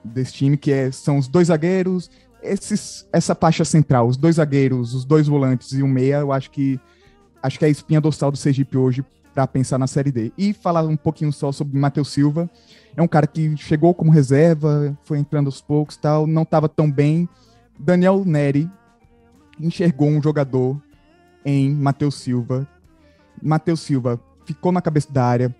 desse time, que é, são os dois zagueiros, esses, essa faixa central, os dois zagueiros, os dois volantes e o meia, eu acho que acho que é a espinha dorsal do Sergipe hoje para pensar na Série D. E falar um pouquinho só sobre Matheus Silva, é um cara que chegou como reserva, foi entrando aos poucos, tal, não estava tão bem. Daniel Neri enxergou um jogador em Matheus Silva. Matheus Silva ficou na cabeça da área,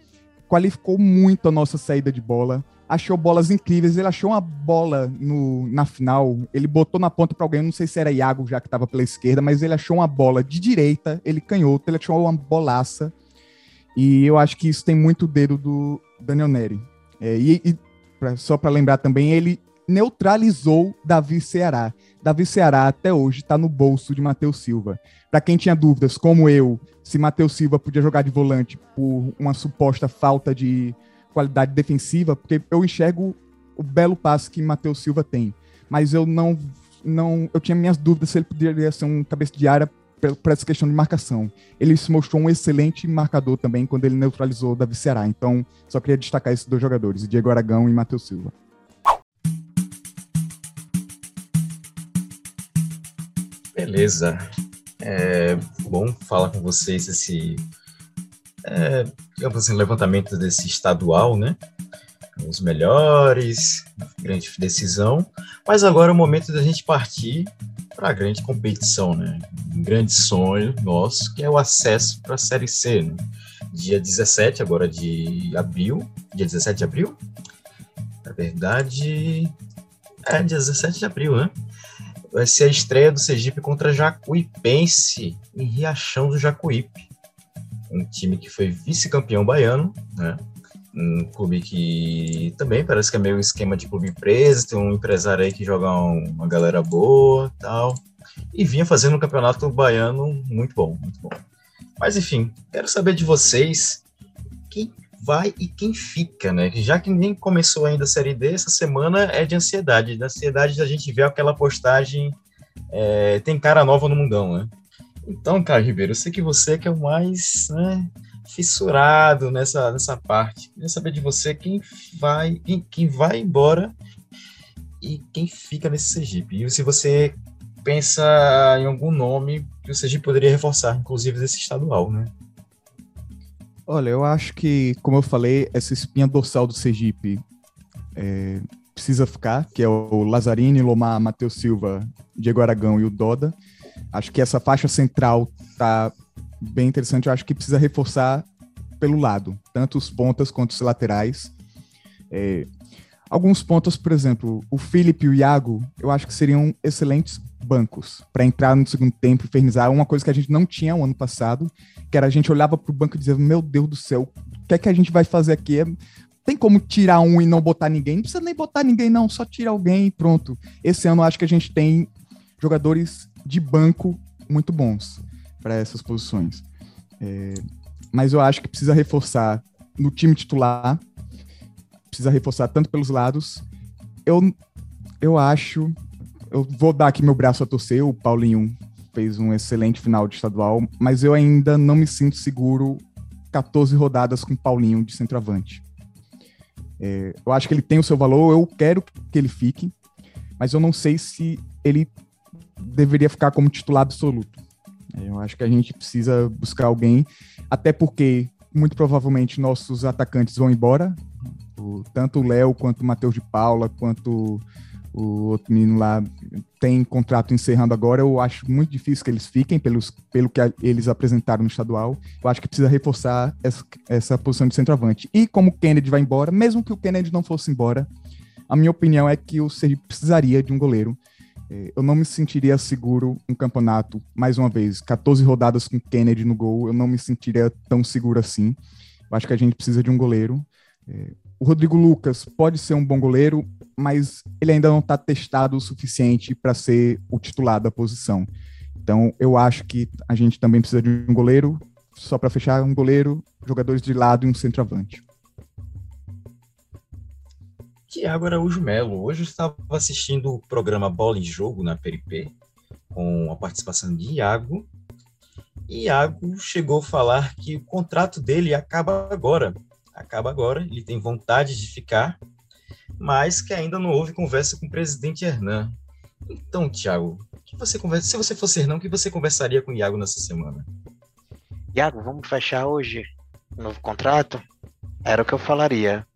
qualificou muito a nossa saída de bola, achou bolas incríveis. Ele achou uma bola no, na final, ele botou na ponta para alguém, não sei se era Iago já que estava pela esquerda, mas ele achou uma bola de direita, ele canhoto, ele achou uma bolaça. E eu acho que isso tem muito dedo do Daniel Neri. É, e, e pra, só para lembrar também, ele neutralizou Davi Ceará. Davi Ceará até hoje está no bolso de Matheus Silva. Para quem tinha dúvidas, como eu, se Matheus Silva podia jogar de volante por uma suposta falta de qualidade defensiva, porque eu enxergo o belo passe que Matheus Silva tem, mas eu não não eu tinha minhas dúvidas se ele poderia ser um cabeça de área para essa questão de marcação. Ele se mostrou um excelente marcador também quando ele neutralizou o Davi Ceará. Então, só queria destacar esses dois jogadores, Diego Aragão e Matheus Silva. Beleza. É bom falar com vocês esse, é, digamos assim, levantamento desse estadual, né? Os melhores, grande decisão. Mas agora é o momento da gente partir para a grande competição, né? Um grande sonho nosso, que é o acesso para a Série C, né? Dia 17, agora de abril. Dia 17 de abril? Na verdade, é dia 17 de abril, né? Vai ser a estreia do Sergipe contra Jacuipense, em Riachão do Jacuípe. Um time que foi vice-campeão baiano, né? Um clube que também parece que é meio esquema de clube preso, tem um empresário aí que joga uma galera boa tal. E vinha fazendo um campeonato baiano muito bom, muito bom. Mas enfim, quero saber de vocês quem vai e quem fica, né? Já que nem começou ainda a Série D, essa semana é de ansiedade. Da ansiedade da gente ver aquela postagem é, tem cara nova no mundão, né? Então, cara Ribeiro, eu sei que você que é o mais né, fissurado nessa, nessa parte. Queria saber de você quem vai, quem, quem vai embora e quem fica nesse Sergipe. E se você pensa em algum nome que o Sergipe poderia reforçar, inclusive desse estadual, né? Olha, eu acho que, como eu falei, essa espinha dorsal do Sergipe é, precisa ficar, que é o Lazzarini, Lomar, Matheus Silva, Diego Aragão e o Doda. Acho que essa faixa central tá bem interessante. Eu acho que precisa reforçar pelo lado, tanto os pontas quanto os laterais. É, alguns pontos, por exemplo, o Felipe e o Iago, eu acho que seriam excelentes bancos para entrar no segundo tempo e infernizar uma coisa que a gente não tinha o ano passado, que era a gente olhava pro banco e dizia, meu Deus do céu, o que é que a gente vai fazer aqui? Tem como tirar um e não botar ninguém? Não precisa nem botar ninguém, não, só tira alguém e pronto. Esse ano acho que a gente tem jogadores de banco muito bons para essas posições. É, mas eu acho que precisa reforçar no time titular, precisa reforçar tanto pelos lados. Eu, eu acho, eu vou dar aqui meu braço a torcer, o Paulinho fez um excelente final de estadual, mas eu ainda não me sinto seguro 14 rodadas com Paulinho de centroavante. É, eu acho que ele tem o seu valor, eu quero que ele fique, mas eu não sei se ele deveria ficar como titular absoluto. É, eu acho que a gente precisa buscar alguém, até porque muito provavelmente nossos atacantes vão embora, o, tanto o Léo quanto o Matheus de Paula, quanto o outro menino lá tem contrato encerrando agora. Eu acho muito difícil que eles fiquem pelos, pelo que a, eles apresentaram no estadual. Eu acho que precisa reforçar essa, essa posição de centroavante. E como o Kennedy vai embora, mesmo que o Kennedy não fosse embora, a minha opinião é que o Sergipe precisaria de um goleiro. É, eu não me sentiria seguro um campeonato, mais uma vez, 14 rodadas com Kennedy no gol, eu não me sentiria tão seguro assim. Eu acho que a gente precisa de um goleiro. O Rodrigo Lucas pode ser um bom goleiro, mas ele ainda não está testado o suficiente para ser o titular da posição. Então, eu acho que a gente também precisa de um goleiro, só para fechar, um goleiro, jogadores de lado e um centroavante. Tiago Araújo Melo. Hoje eu estava assistindo o programa Bola em Jogo na PRP, com a participação de Iago. E Iago chegou a falar que o contrato dele acaba agora. Acaba agora, ele tem vontade de ficar, mas que ainda não houve conversa com o presidente Hernan. Então, Tiago, você conversa, se você fosse Hernan, o que você conversaria com o Iago nessa semana? Iago, vamos fechar hoje um novo contrato? Era o que eu falaria,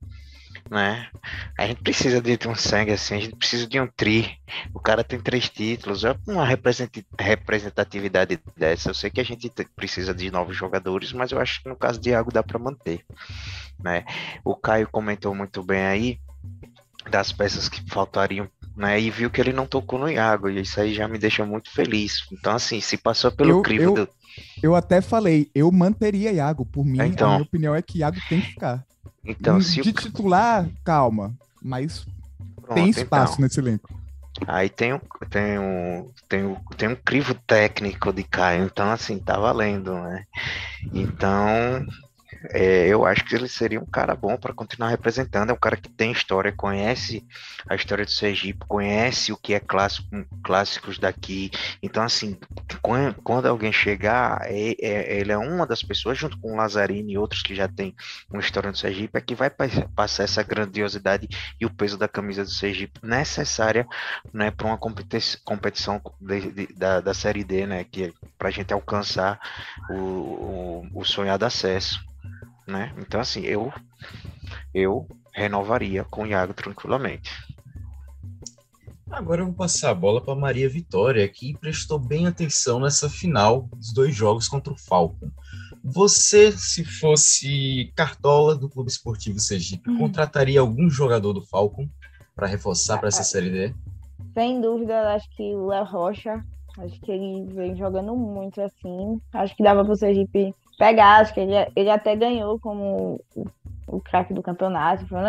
né? A gente precisa de um sangue assim, a gente precisa de um tri. O cara tem três títulos, é uma representatividade dessa. Eu sei que a gente precisa de novos jogadores, mas eu acho que no caso de Iago dá para manter. Né? O Caio comentou muito bem aí das peças que faltariam né? E viu que ele não tocou no Iago, e isso aí já me deixa muito feliz. Então, assim, se passou pelo Eu- crivo eu- do. Eu até falei, eu manteria Iago. Por mim, Então. a minha opinião é que Iago tem que ficar. Então, Hum, se De o. titular, calma. Mas Pronto, tem espaço então. nesse elenco. Aí tem um, tem um, tem um, tem um crivo técnico de Caio, então assim, tá valendo, né? Então, é, eu acho que ele seria um cara bom para continuar representando, é um cara que tem história, conhece a história do Sergipe, conhece o que é clássico, clássicos daqui. Então, assim, quan- quando alguém chegar, é- é- ele é uma das pessoas, junto com o Lazzarini e outros que já tem uma história do Sergipe, é que vai pa- passar essa grandiosidade e o peso da camisa do Sergipe necessária né, para uma competi- competição de- de- da, da Série D, né, que para a gente alcançar o, o, o sonhado acesso, né? Então, assim, eu eu renovaria com o Iago tranquilamente. Agora eu vou passar a bola para Maria Vitória, que prestou bem atenção nessa final dos dois jogos contra o Falcon. Você, se fosse cartola do Clube Esportivo Sergipe, Uhum. contrataria algum jogador do Falcon para reforçar para essa Série D? Sem dúvida, acho que o Léo Rocha, acho que ele vem jogando muito assim. Acho que dava pro Sergipe pegar, acho que ele, ele até ganhou como o, o craque do campeonato, foi um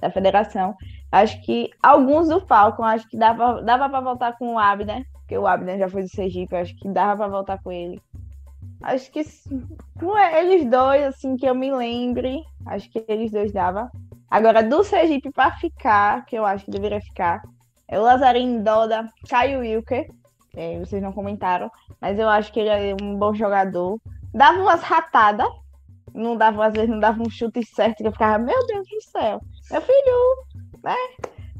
da federação. Acho que alguns do Falcon, acho que dava, dava para voltar com o Abner, porque o Abner já foi do Sergipe, acho que dava para voltar com ele. Acho que com eles dois, assim, que eu me lembre, acho que eles dois dava. Agora, do Sergipe para ficar, que eu acho que deveria ficar, é o Lazarinho Doda, Caio Wilker, é, vocês não comentaram, mas eu acho que ele é um bom jogador. Dava umas ratadas, não dava, às vezes não dava um chute certo, que eu ficava, meu Deus do céu, meu filho, né?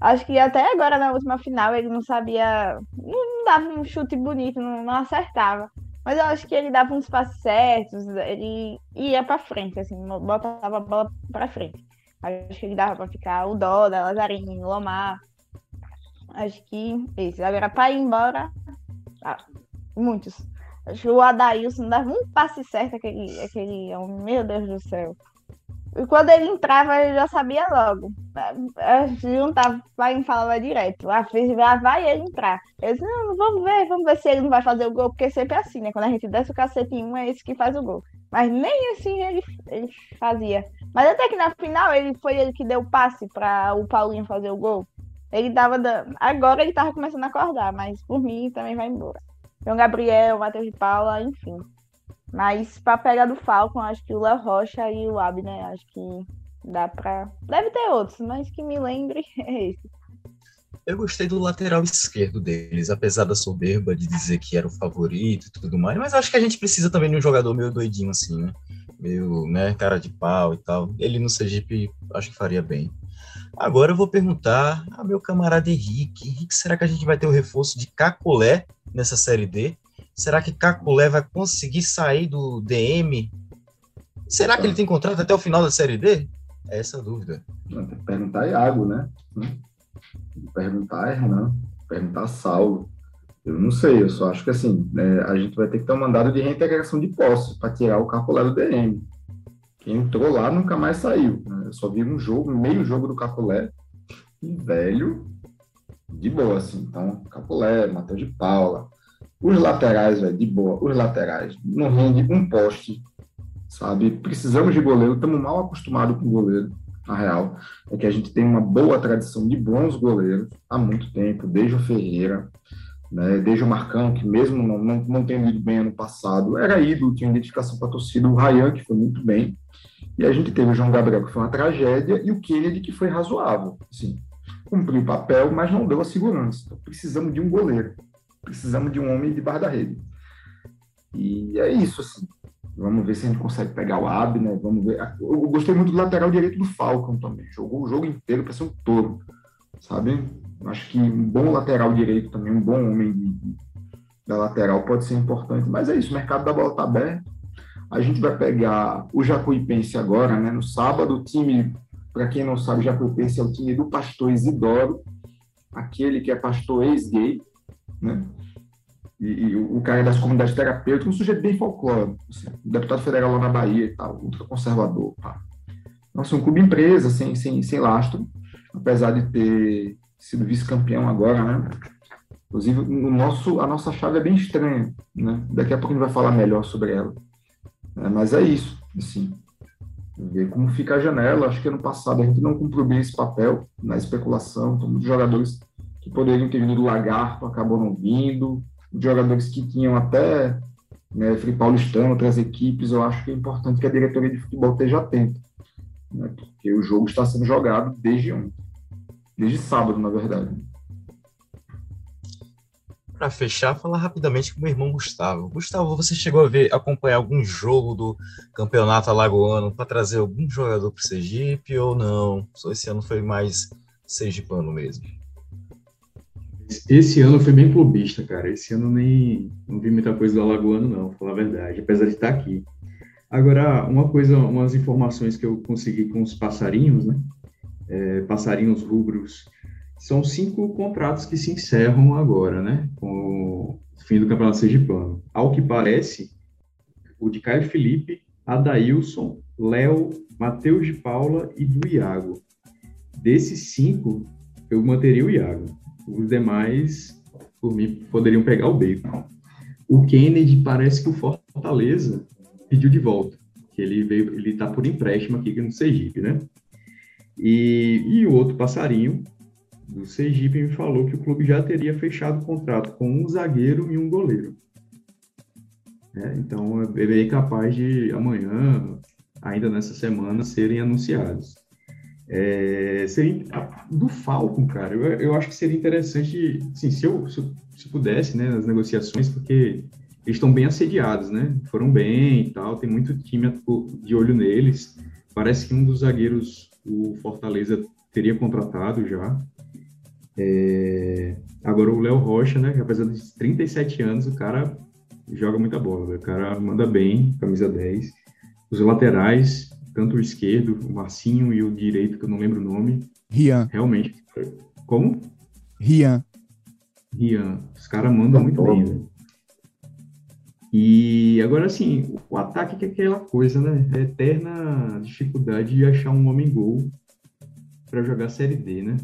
Acho que até agora na última final ele não sabia, não, dava um chute bonito, não, não acertava. Mas eu acho que ele dava uns passos certos, ele ia pra frente, assim, botava a bola pra frente. Acho que ele dava pra ficar o Doda, Lazarinho, Lomar. Acho que esse. Agora, pra ir embora, ah, muitos. O Adailson dava um passe certo, aquele, aquele homem, meu Deus do céu. E quando ele entrava, eu já sabia logo. A gente juntava, pai falava direto. Fez, ah, vai ele entrar. Eu disse, não, vamos ver, vamos ver se ele não vai fazer o gol, porque sempre é assim, né? Quando a gente desce o cacete em um, é esse que faz o gol. Mas nem assim ele, ele fazia. Mas até que na final ele foi ele que deu o passe para o Paulinho fazer o gol. Ele tava dando. Agora ele tava começando a acordar, mas por mim também vai embora. Tem o Gabriel, Matheus de Paula, enfim. Mas pra pegar do Falcon, acho que o Léo Rocha e o Abner, acho que dá pra. Deve ter outros, mas que me lembre é esse. Eu gostei do lateral esquerdo deles, apesar da soberba de dizer que era o favorito e tudo mais, mas acho que a gente precisa também de um jogador meio doidinho assim, né? Meio, né, cara de pau e tal. Ele no Sergipe acho que faria bem. Agora eu vou perguntar ao meu camarada Henrique. Henrique, será que a gente vai ter o reforço de Cacolé nessa Série D? Será que Cacolé vai conseguir sair do DM? Será que ele tem contrato até o final da Série D? É essa a dúvida. Tem que perguntar Iago, né? Tem que perguntar Hernan, perguntar Saulo. Eu não sei, eu só acho que assim, né, a gente vai ter que ter um mandado de reintegração de posse para tirar o Cacolé do DM. Quem entrou lá nunca mais saiu. Né? Eu só vi um jogo, meio jogo do Cacolé, e velho, de boa, assim. Então, Cacolé, Matheus de Paula. Os laterais, velho, de boa. Os laterais. Não rende um poste, sabe? Precisamos de goleiro, estamos mal acostumados com goleiro, na real. É que a gente tem uma boa tradição de bons goleiros há muito tempo, desde o Ferreira, né? desde o Marcão, que mesmo não, não, não tendo ido bem ano passado, era ídolo, tinha identificação com a torcida, o Ryan, que foi muito bem. E a gente teve o João Gabriel, que foi uma tragédia, e o Kennedy, que foi razoável. Assim, cumpriu o papel, mas não deu a segurança. Então, precisamos de um goleiro. Precisamos de um homem de bar da rede. E é isso, assim. Vamos ver se a gente consegue pegar o Abner. Vamos ver. Eu gostei muito do lateral direito do Falcon também. Jogou o jogo inteiro para ser um touro, sabe? Acho que um bom lateral direito também, um bom homem da lateral pode ser importante. Mas é isso, o mercado da bola está aberto. A gente vai pegar o Jacuipense agora, né? No sábado, o time, para quem não sabe, Jacuipense é o time do pastor Isidoro, aquele que é pastor ex-gay, né? E, e, o cara das comunidades terapêuticas, um sujeito bem folclórico, assim, deputado federal lá na Bahia e tal, ultraconservador. Tá? Nossa, um clube empresa, sem, sem, sem lastro, apesar de ter sido vice-campeão agora, né? Inclusive, o nosso, a nossa chave é bem estranha, né? Daqui a pouco a gente vai falar melhor sobre ela. É, mas é isso, assim. Ver como fica a janela. Acho que ano passado a gente não cumpriu bem esse papel na especulação. Então, muitos jogadores que poderiam ter vindo do Lagarto acabou não vindo. Jogadores que tinham até né, Free Paulistano, outras equipes. Eu acho que é importante que a diretoria de futebol esteja atenta. Né, porque o jogo está sendo jogado desde ontem. Desde sábado, na verdade para fechar, falar rapidamente com meu irmão Gustavo. Gustavo, você chegou a ver, acompanhar algum jogo do campeonato alagoano para trazer algum jogador para Sergipe ou não? Só esse ano foi mais sergipano mesmo. Esse ano foi bem clubista, cara. Esse ano nem não vi muita coisa do alagoano, não, falar a verdade, apesar de estar aqui. Agora, uma coisa, umas informações que eu consegui com os passarinhos, né? É, passarinhos rubros são cinco contratos que se encerram agora, né? Com o fim do Campeonato Sergipano. Ao que parece, o de Caio Felipe, Adailson, Léo, Matheus de Paula e do Iago. Desses cinco, eu manteria o Iago. Os demais, por mim, poderiam pegar o Bacon. O Kennedy parece que o Fortaleza pediu de volta, que ele veio, ele está por empréstimo aqui no Sergipe, né? E, e o outro passarinho do Sergipe me falou que o clube já teria fechado o contrato com um zagueiro e um goleiro. É, então, é bem capaz de amanhã, ainda nessa semana, serem anunciados. É, seria, do Falcon, cara, eu, eu acho que seria interessante, assim, se eu, se eu se pudesse, né, nas negociações, porque eles estão bem assediados, né? Foram bem e tal, tem muito time de olho neles. Parece que um dos zagueiros o Fortaleza teria contratado já. É... Agora o Léo Rocha, né? Que apesar de 37 anos, o cara joga muita bola. O cara manda bem, camisa 10. Os laterais, tanto o esquerdo, o Marcinho, e o direito, que eu não lembro o nome. Rian. Realmente. Como? Rian. Rian. Os caras mandam muito bem, né? E agora, assim, o ataque que é aquela coisa, né? É eterna dificuldade de achar um homem-gol para jogar Série D, né?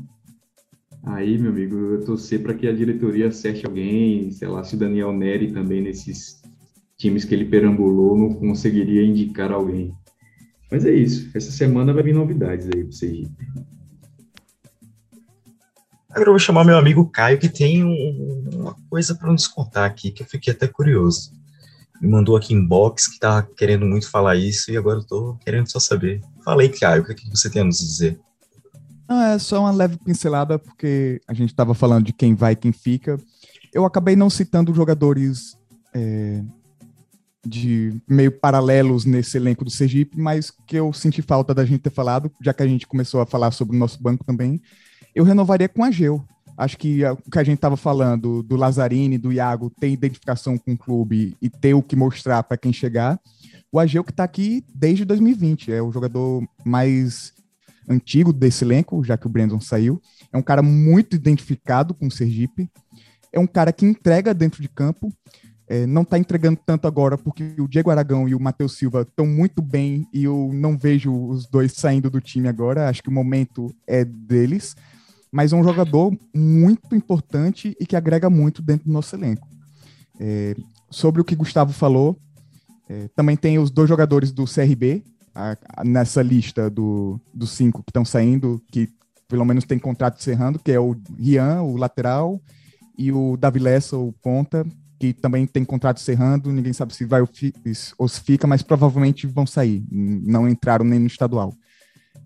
Aí, meu amigo, eu torcer para que a diretoria acerte alguém, sei lá, se o Daniel Neri também nesses times que ele perambulou não conseguiria indicar alguém. Mas é isso. Essa semana vai vir novidades aí para vocês. Agora eu vou chamar meu amigo Caio, que tem um, uma coisa para nos contar aqui, que eu fiquei até curioso. Me mandou aqui inbox que estava querendo muito falar isso e agora eu estou querendo só saber. Falei, Caio, o que, é que você tem a nos dizer? Ah, é só uma leve pincelada, porque a gente estava falando de quem vai e quem fica. Eu acabei não citando jogadores é, de meio paralelos nesse elenco do Sergipe, mas que eu senti falta da gente ter falado, já que a gente começou a falar sobre o nosso banco também. Eu renovaria com a Geu. Acho que o que a gente estava falando do Lazzarini, do Iago, ter identificação com o clube e ter o que mostrar para quem chegar. O Ageu que está aqui desde 2020, é o jogador mais antigo desse elenco, já que o Brandon saiu. É um cara muito identificado com o Sergipe. É um cara que entrega dentro de campo. É, não está entregando tanto agora porque o Diego Aragão e o Matheus Silva estão muito bem e eu não vejo os dois saindo do time agora. Acho que o momento é deles. Mas é um jogador muito importante e que agrega muito dentro do nosso elenco. É, sobre o que Gustavo falou, é, também tem os dois jogadores do CRB, a, nessa lista do, dos cinco que estão saindo, que pelo menos tem contrato encerrando, que é o Rian, o lateral, e o Davi Lessa, o ponta, que também tem contrato encerrando, ninguém sabe se vai ou se fica, mas provavelmente vão sair, não entraram nem no estadual.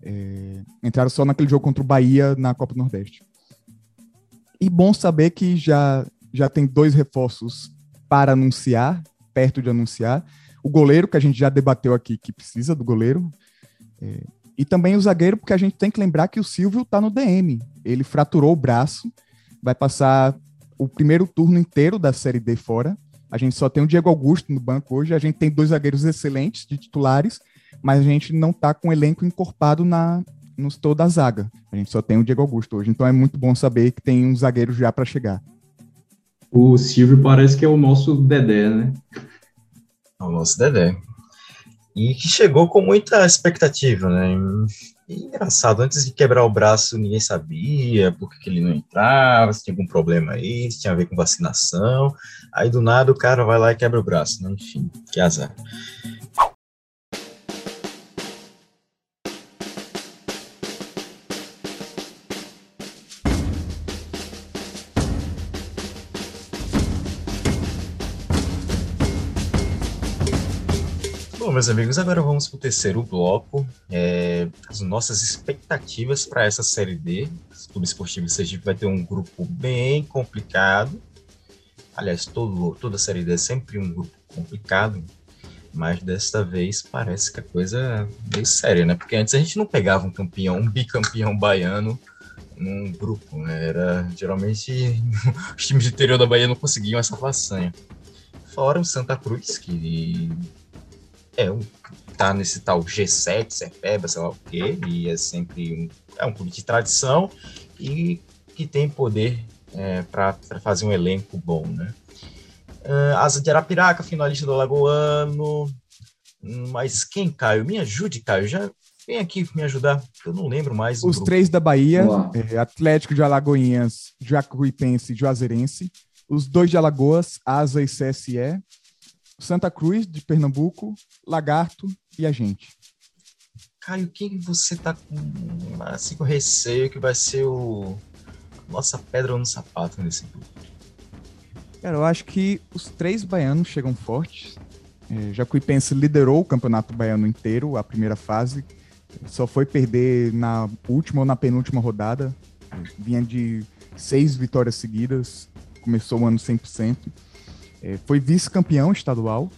É, entraram só naquele jogo contra o Bahia na Copa do Nordeste. E bom saber que já, já tem dois reforços para anunciar, perto de anunciar, o goleiro, que a gente já debateu aqui, que precisa do goleiro. É, e também o zagueiro, porque a gente tem que lembrar que o Silvio está no DM. Ele fraturou o braço, vai passar o primeiro turno inteiro da Série D fora. A gente só tem o Diego Augusto no banco hoje. A gente tem dois zagueiros excelentes de titulares, mas a gente não está com o elenco encorpado na, no toda a zaga. A gente só tem o Diego Augusto hoje. Então é muito bom saber que tem um zagueiro já para chegar. O Silvio parece que é o nosso Dedé, né? O nosso Dedé. e que chegou com muita expectativa, né? E, engraçado, antes de quebrar o braço, ninguém sabia por que ele não entrava, se tinha algum problema aí, se tinha a ver com vacinação. Aí do nada o cara vai lá e quebra o braço, né? Enfim, que azar. Bom, meus amigos, agora vamos para o terceiro bloco. É, as nossas expectativas para essa Série D. O Clube Esportivo Sergipe vai ter um grupo bem complicado. Aliás, todo, toda Série D é sempre um grupo complicado, mas desta vez parece que a coisa é meio séria, né? Porque antes a gente não pegava um campeão, um bicampeão baiano num grupo, né? Era, geralmente, os times do interior da Bahia não conseguiam essa façanha. Fora o Santa Cruz, que é um, tá nesse tal G7, Cepeba, sei lá o quê, e é sempre um, é um clube de tradição e que tem poder é, para fazer um elenco bom, né? Uh, Asa de Arapiraca, finalista do Alagoano, mas quem, Caio? Me ajude, Caio, já vem aqui me ajudar, eu não lembro mais. Os três da Bahia, é, Atlético de Alagoinhas, Jacuipense e Juazeirense, os dois de Alagoas, Asa e CSE, Santa Cruz, de Pernambuco, Lagarto e a gente. Caio, quem você tá com, assim, com receio que vai ser o nossa pedra no sapato nesse grupo? Cara, eu acho que os três baianos chegam fortes. É, Jacuipense liderou o campeonato baiano inteiro, a primeira fase. Só foi perder na última ou na penúltima rodada. Vinha de seis vitórias seguidas. Começou o ano 100%. É, foi vice-campeão estadual,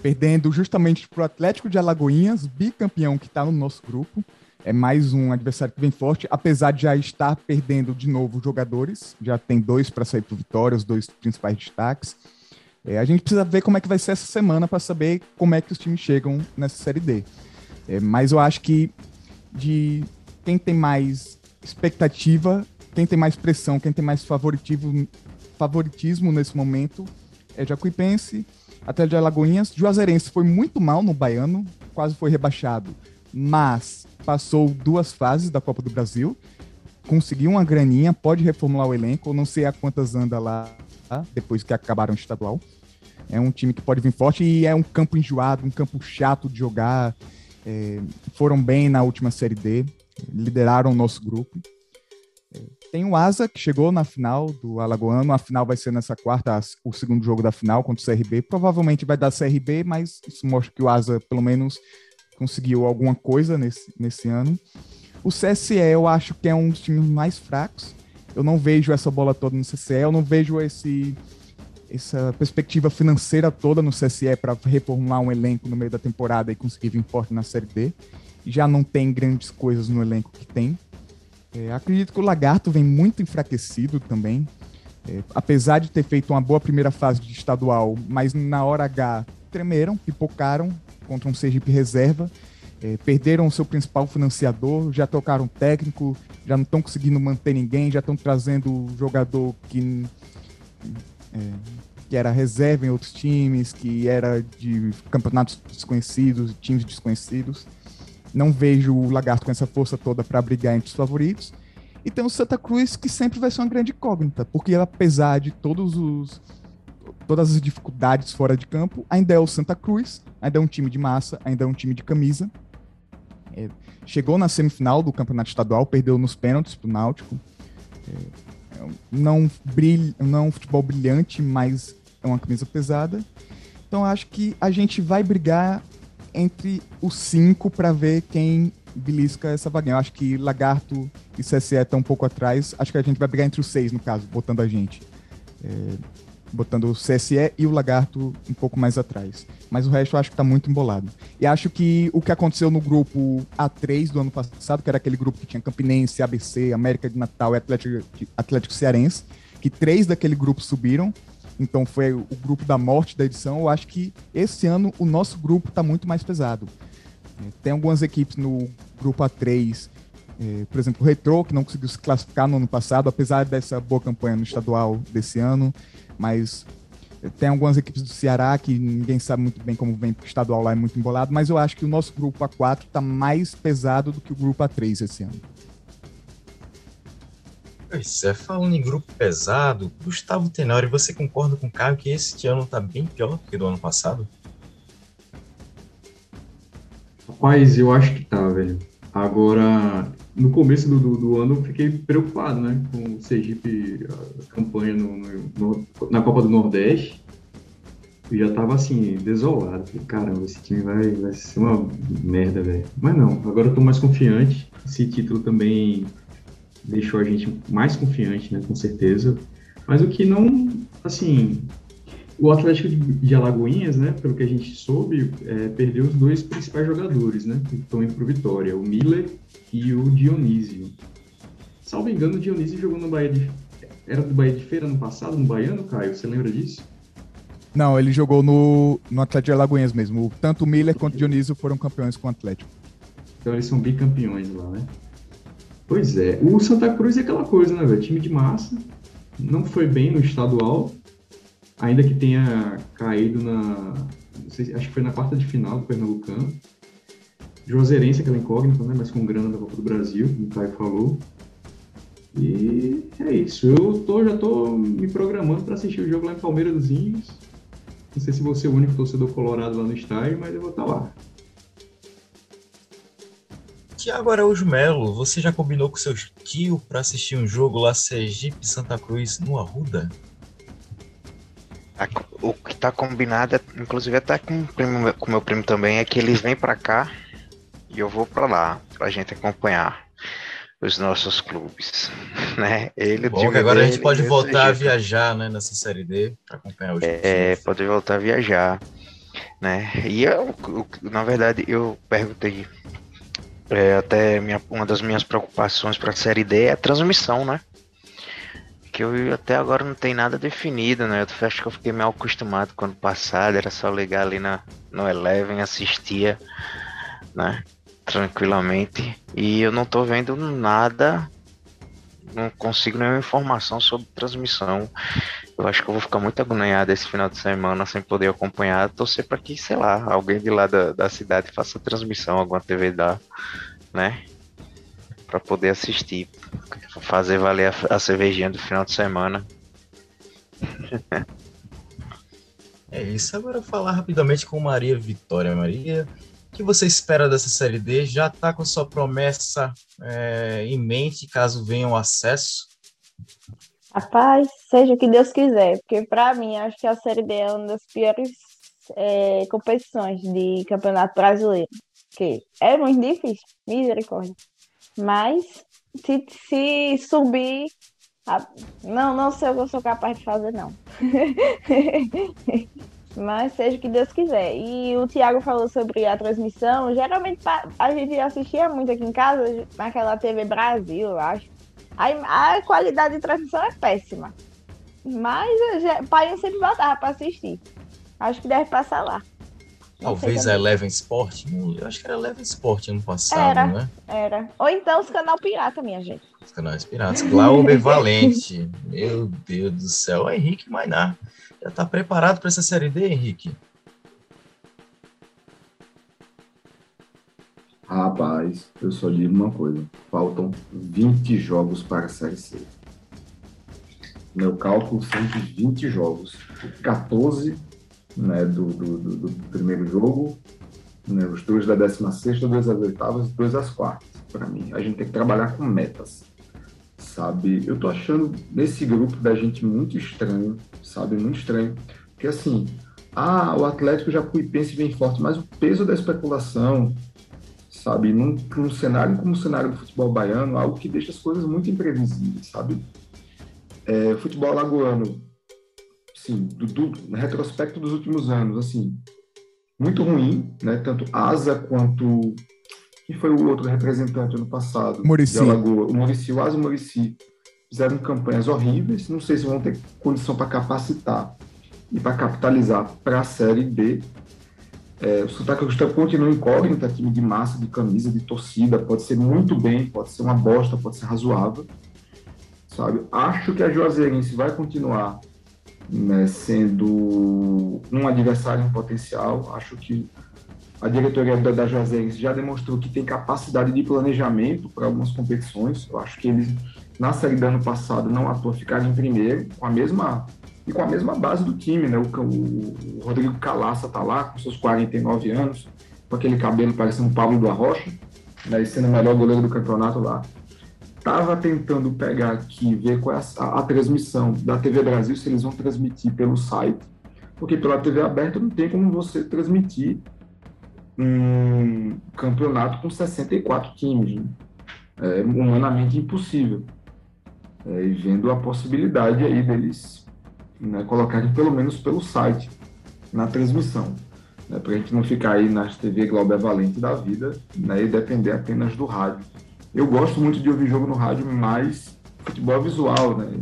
perdendo justamente para o Atlético de Alagoinhas, bicampeão que está no nosso grupo. É mais um adversário que vem forte, apesar de já estar perdendo de novo jogadores. Já tem dois para sair para Vitória, os dois principais destaques. É, a gente precisa ver como é que vai ser essa semana para saber como é que os times chegam nessa Série D. É, mas eu acho que de quem tem mais expectativa, quem tem mais pressão, quem tem mais favoritismo, favoritismo nesse momento é Jacuipense, Atlético de Alagoinhas. Juazeirense foi muito mal no Baiano, quase foi rebaixado, mas passou duas fases da Copa do Brasil, conseguiu uma graninha, pode reformular o elenco, não sei a quantas anda lá, depois que acabaram o estadual. É um time que pode vir forte e é um campo enjoado, um campo chato de jogar. É, foram bem na última Série D, lideraram o nosso grupo. Tem o Asa, que chegou na final do Alagoano. A final vai ser nessa quarta, o segundo jogo da final contra o CRB. Provavelmente vai dar CRB, mas isso mostra que o Asa, pelo menos, conseguiu alguma coisa nesse, nesse ano. O CSE, eu acho que é um dos times mais fracos. Eu não vejo essa bola toda no CSE, eu não vejo esse, essa perspectiva financeira toda no CSE para reformular um elenco no meio da temporada e conseguir vir forte na Série D. Já não tem grandes coisas no elenco que tem. É, acredito que o Lagarto vem muito enfraquecido também. É, apesar de ter feito uma boa primeira fase de estadual, mas na hora H tremeram, pipocaram contra um Sergipe reserva, é, perderam o seu principal financiador, já trocaram técnico, já não estão conseguindo manter ninguém, já estão trazendo jogador que, é, que era reserva em outros times, que era de campeonatos desconhecidos, times desconhecidos. Não vejo o Lagarto com essa força toda para brigar entre os favoritos. E tem o Santa Cruz, que sempre vai ser uma grande incógnita, porque apesar de todos os todas as dificuldades fora de campo, ainda é o Santa Cruz, ainda é um time de massa, ainda é um time de camisa. É, chegou na semifinal do campeonato estadual, perdeu nos pênaltis pro Náutico. É, é não, brilha, não é um futebol brilhante, mas é uma camisa pesada. Então acho que a gente vai brigar entre os cinco para ver quem belisca essa vaguinha. Eu acho que Lagarto e CSE estão um pouco atrás. Acho que a gente vai brigar entre os seis, no caso, botando a gente. É, botando o CSE e o Lagarto um pouco mais atrás. Mas o resto eu acho que está muito embolado. E acho que o que aconteceu no grupo A3 do ano passado, que era aquele grupo que tinha Campinense, ABC, América de Natal e Atlético, Atlético Cearense, que três daquele grupo subiram então foi o grupo da morte da edição. Eu acho que esse ano o nosso grupo está muito mais pesado. É, tem algumas equipes no grupo A3, é, por exemplo, o Retro, que não conseguiu se classificar no ano passado, apesar dessa boa campanha no estadual desse ano, mas tem algumas equipes do Ceará que ninguém sabe muito bem como vem, porque o estadual lá é muito embolado, mas eu acho que o nosso grupo A4 está mais pesado do que o grupo A3 esse ano. Pois é, falando em grupo pesado, Gustavo Tenório, você concorda com o Caio que esse ano está bem pior do que do ano passado? Rapaz, eu acho que tá, velho. Agora, no começo do, do, do, ano, eu fiquei preocupado, né? Com o Sergipe, a campanha no, no, na Copa do Nordeste. Eu já tava assim, desolado. Falei, caramba, esse time vai, vai ser uma merda, velho. Mas não, agora eu tô mais confiante. Esse título também deixou a gente mais confiante, né? Com certeza. Mas o que não, assim, o Atlético de Alagoinhas, né, pelo que a gente soube, é, perdeu os dois principais jogadores, né, que estão indo para Vitória, o Miller e o Dionísio. Salvo engano, o Dionísio jogou no Bahia de... Era do Bahia de Feira no passado, no Baiano, Caio? Você lembra disso? Não, ele jogou no, no Atlético de Alagoinhas mesmo. Tanto o Miller quanto o Dionísio foram campeões com o Atlético. Então eles são bicampeões lá, né? Pois é. O Santa Cruz é aquela coisa, né, velho? Time de massa. Não foi bem no estadual, ainda que tenha caído na. Sei, acho que foi na quarta de final do Pernambucano. Juazeirense, aquela incógnita, né? Mas com grana da Copa do Brasil, como o Caio falou. E é isso. Eu tô, já tô me programando para assistir o jogo lá em Palmeiras dos Índios. Não sei se você é o único torcedor colorado lá no estádio, mas eu vou estar tá lá. Tiago Araújo Melo, você já combinou com seu tio para assistir um jogo lá Sergipe Santa Cruz no Arruda? o que tá combinado, inclusive até com o com meu primo também, é que eles vêm para cá e eu vou para lá pra gente acompanhar os nossos clubes, né? Ele Bom, que agora dele, a gente pode voltar a viajar, né, nessa série D para acompanhar os É, pode voltar a viajar, né? E eu, na verdade, eu perguntei é, até minha, uma das minhas preocupações para a série D é a transmissão, né? que eu até agora não tem nada definido, né? Eu acho que eu fiquei meio acostumado quando passado, era só ligar ali na, no Eleven, assistia, né? Tranquilamente. E eu não tô vendo nada, não consigo nenhuma informação sobre transmissão. Eu acho que eu vou ficar muito agoniado esse final de semana sem poder acompanhar. Torcer para que, sei lá, alguém de lá da, da cidade faça transmissão, alguma TV dá, né? para poder assistir, fazer valer a, a cervejinha do final de semana. é isso. Agora falar rapidamente com Maria Vitória. Maria, o que você espera dessa série D? Já está com sua promessa é, em mente caso venha o acesso? Rapaz, seja o que Deus quiser, porque para mim acho que a série D é uma das piores é, competições de campeonato brasileiro. Porque é muito difícil, misericórdia. Mas se, se subir, não, não sei o que eu sou capaz de fazer, não. Mas seja o que Deus quiser. E o Tiago falou sobre a transmissão. Geralmente a gente assistia muito aqui em casa, naquela TV Brasil, eu acho. A, a qualidade de transmissão é péssima. Mas o pai sempre voltava para assistir. Acho que deve passar lá. Talvez a Eleven Sport. Eu acho que era Eleven Sport ano passado, era, né? Era. Ou então os canal pirata, minha gente. Os canais piratas. Glauber Valente. Meu Deus do céu. O Henrique Mainar. Já tá preparado para essa série D, Henrique? Rapaz, eu só digo uma coisa. Faltam 20 jogos para a Série C. Meu cálculo são de 20 jogos. 14 né, do, do, do, do primeiro jogo, né, os dois da 16, dois das oitavas, dois às quartas. Para mim, a gente tem que trabalhar com metas, sabe? Eu tô achando nesse grupo da gente muito estranho, sabe? Muito estranho, porque assim, ah, o Atlético já pensa bem forte, mas o peso da especulação, sabe? Num, num cenário como o cenário do futebol baiano, algo que deixa as coisas muito imprevisíveis, sabe? É, futebol lagoano sim, do, do, retrospecto dos últimos anos, assim, muito ruim, né? Tanto Asa quanto quem foi o outro representante ano passado? Murici. Alagoa. O Murici, o Asa e Murici fizeram campanhas horríveis. Não sei se vão ter condição para capacitar e para capitalizar para a Série B. É, o Sotaque Gustavo continua incógnita, time de massa, de camisa, de torcida. Pode ser muito bem, pode ser uma bosta, pode ser razoável. Sabe? Acho que a Juazeirense vai continuar né, sendo um adversário em potencial. Acho que a diretoria da, da Juazeirense já demonstrou que tem capacidade de planejamento para algumas competições. Eu acho que eles, na Série do ano passado, não atuou ficar em primeiro, com a mesma e com a mesma base do time, né? O, o, o Rodrigo Calaça tá lá, com seus 49 anos, com aquele cabelo parecendo o Pablo do Arrocha, né? E sendo o melhor goleiro do campeonato lá estava tentando pegar aqui, ver qual é a, a, transmissão da TV Brasil, se eles vão transmitir pelo site, porque pela TV aberta não tem como você transmitir um campeonato com 64 times. Né? É humanamente impossível. É, e vendo a possibilidade aí deles né, colocarem pelo menos pelo site na transmissão. Né, para a gente não ficar aí nas TV Globo Valente da vida né, e depender apenas do rádio eu gosto muito de ouvir jogo no rádio, mas futebol é visual, né?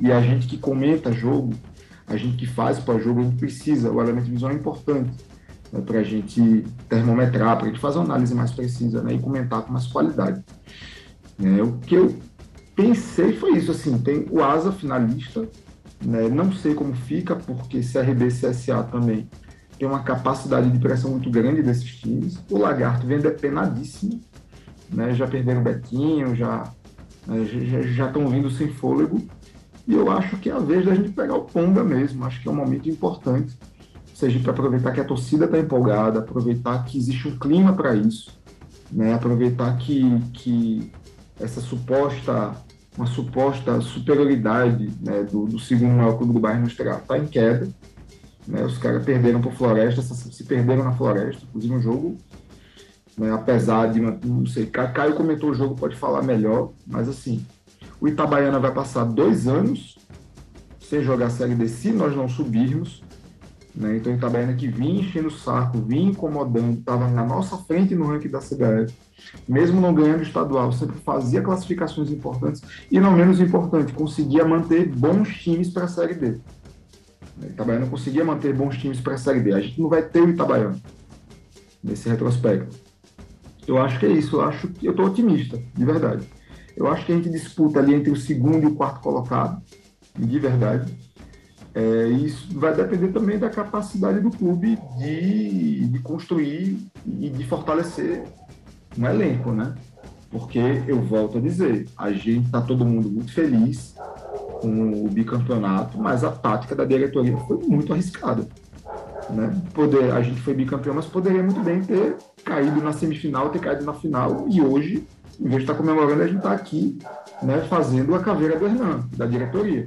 E a gente que comenta jogo, a gente que faz para jogo, a gente precisa, o elemento visual é importante né? para a gente termometrar, para a gente fazer uma análise mais precisa né? e comentar com mais qualidade. É, o que eu pensei foi isso, assim, tem o Asa finalista, né? não sei como fica, porque CRB e CSA também tem uma capacidade de pressão muito grande desses times, o Lagarto vem depenadíssimo, né? Já perderam o Betinho, já né? já estão vindo sem fôlego. E eu acho que é a vez da gente pegar o Ponga mesmo. Acho que é um momento importante. Seja para aproveitar que a torcida está empolgada, aproveitar que existe um clima para isso, né? aproveitar que, que essa suposta uma suposta superioridade né, do, do, segundo maior clube do bairro industrial está em queda. Né, os caras perderam para Floresta, se perderam na Floresta, inclusive um jogo né? apesar de, não sei, Caio comentou o jogo, pode falar melhor, mas assim, o Itabaiana vai passar dois anos sem jogar a Série D se nós não subirmos, né? então o Itabaiana que vinha enchendo o saco, vinha incomodando, estava na nossa frente no ranking da CBF, mesmo não ganhando estadual, sempre fazia classificações importantes e, não menos importante, conseguia manter bons times para a Série D. O Itabaiana conseguia manter bons times para a Série D. A gente não vai ter o Itabaiana nesse retrospecto. Eu acho que é isso. Eu acho que eu estou otimista, de verdade. Eu acho que a gente disputa ali entre o segundo e o quarto colocado, de verdade. É, isso vai depender também da capacidade do clube de, de construir e de fortalecer um elenco, né? Porque eu volto a dizer, a gente está todo mundo muito feliz com o bicampeonato, mas a tática da diretoria foi muito arriscada. Né? Poder, a gente foi bicampeão, mas poderia muito bem ter caído na semifinal, ter caído na final, e hoje, em vez de estar comemorando, a gente está aqui né, fazendo a caveira do Hernan, da diretoria.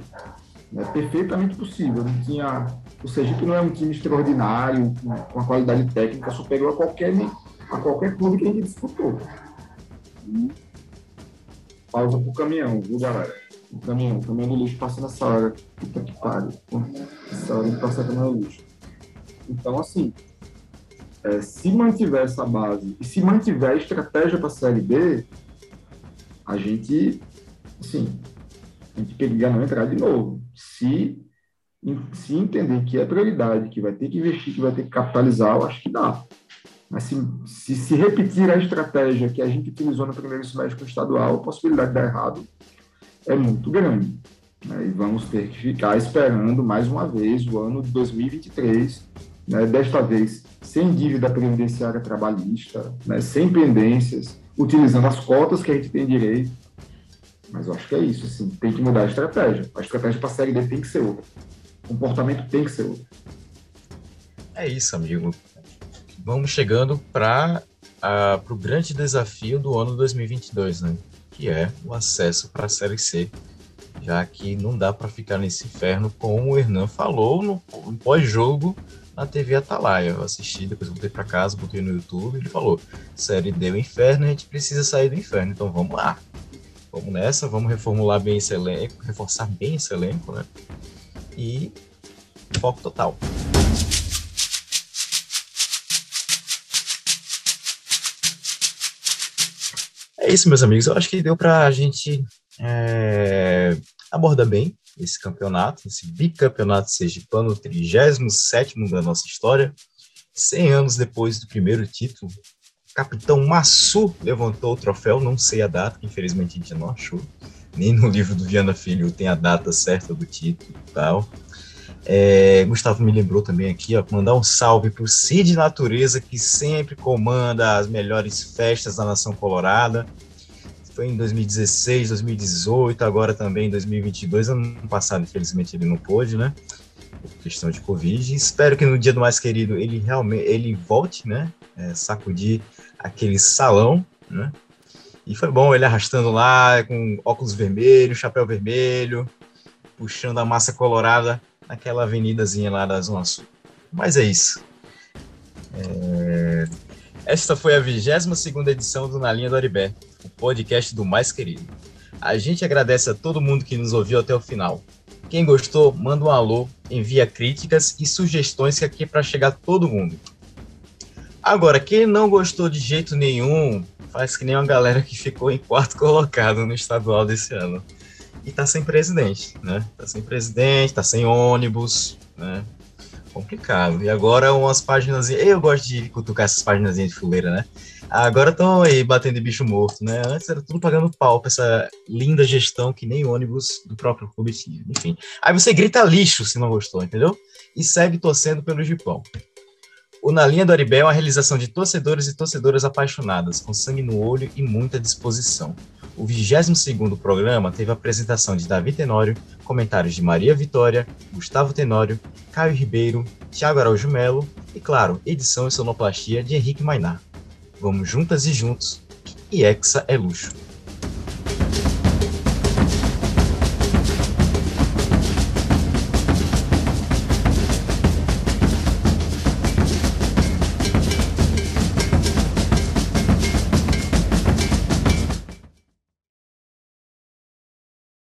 É perfeitamente possível. Não tinha, o Sergipe não é um time extraordinário, com uma qualidade técnica superior a qualquer, a qualquer clube que a gente disputou. Pausa pro caminhão, viu, galera? O caminhão, o caminhão do lixo passa nessa hora. Puta que pariu. Essa hora de passar o caminhão do lixo. Então, assim, é, se mantiver essa base e se mantiver a estratégia para a Série B, a gente, assim, a gente queria não entrar de novo. Se, se entender que é prioridade, que vai ter que investir, que vai ter que capitalizar, eu acho que dá. Mas se, se, se repetir a estratégia que a gente utilizou no primeiro semestre estadual, a possibilidade de dar errado é muito grande. Né? E vamos ter que ficar esperando mais uma vez o ano de 2023 né, desta vez sem dívida previdenciária trabalhista, né, sem pendências, utilizando as cotas que a gente tem direito. Mas eu acho que é isso, assim, tem que mudar a estratégia. A estratégia para a Série D tem que ser outra. O comportamento tem que ser outro. É isso, amigo. Vamos chegando para o grande desafio do ano 2022, né? Que é o acesso para a Série C, já que não dá para ficar nesse inferno, como o Hernan falou no, no pós-jogo na TV Atalaia. Eu assisti, depois voltei para casa, botei no YouTube, ele falou: série deu inferno, a gente precisa sair do inferno, então vamos lá. Vamos nessa, vamos reformular bem esse elenco, reforçar bem esse elenco, né? E foco total. É isso, meus amigos. Eu acho que deu para a gente é, abordar bem esse campeonato, esse bicampeonato sergipano, 37 da nossa história. 100 anos depois do primeiro título, capitão Massu levantou o troféu, não sei a data, que infelizmente a gente não achou. Nem no livro do Viana Filho tem a data certa do título e tal. É, Gustavo me lembrou também aqui, ó, mandar um salve para o Cid Natureza, que sempre comanda as melhores festas da Nação Colorada. Foi em 2016, 2018, agora também em 2022. Ano passado, infelizmente, ele não pôde, né? Por questão de Covid. Espero que no dia do mais querido ele realmente ele volte, né? É, sacudir aquele salão, né? E foi bom ele arrastando lá com óculos vermelhos, chapéu vermelho, puxando a massa colorada naquela avenidazinha lá da Zona Sul. Mas é isso. É... Esta foi a 22 edição do Na Linha do Aribé, o podcast do Mais Querido. A gente agradece a todo mundo que nos ouviu até o final. Quem gostou, manda um alô, envia críticas e sugestões que aqui é para chegar todo mundo. Agora, quem não gostou de jeito nenhum, faz que nem uma galera que ficou em quarto colocado no estadual desse ano. E tá sem presidente, né? Tá sem presidente, tá sem ônibus, né? Complicado. E agora umas páginas. Eu gosto de cutucar essas páginas de fuleira, né? Agora estão aí batendo de bicho morto, né? Antes era tudo pagando pau pra essa linda gestão que nem ônibus do próprio clube tinha. Enfim. Aí você grita lixo se não gostou, entendeu? E segue torcendo pelo Gipão. O Na Linha do Aribé é uma realização de torcedores e torcedoras apaixonadas, com sangue no olho e muita disposição. O 22º programa teve a apresentação de Davi Tenório, comentários de Maria Vitória, Gustavo Tenório, Caio Ribeiro, Thiago Araújo Melo e, claro, edição e sonoplastia de Henrique Mainar. Vamos juntas e juntos, e Hexa é luxo.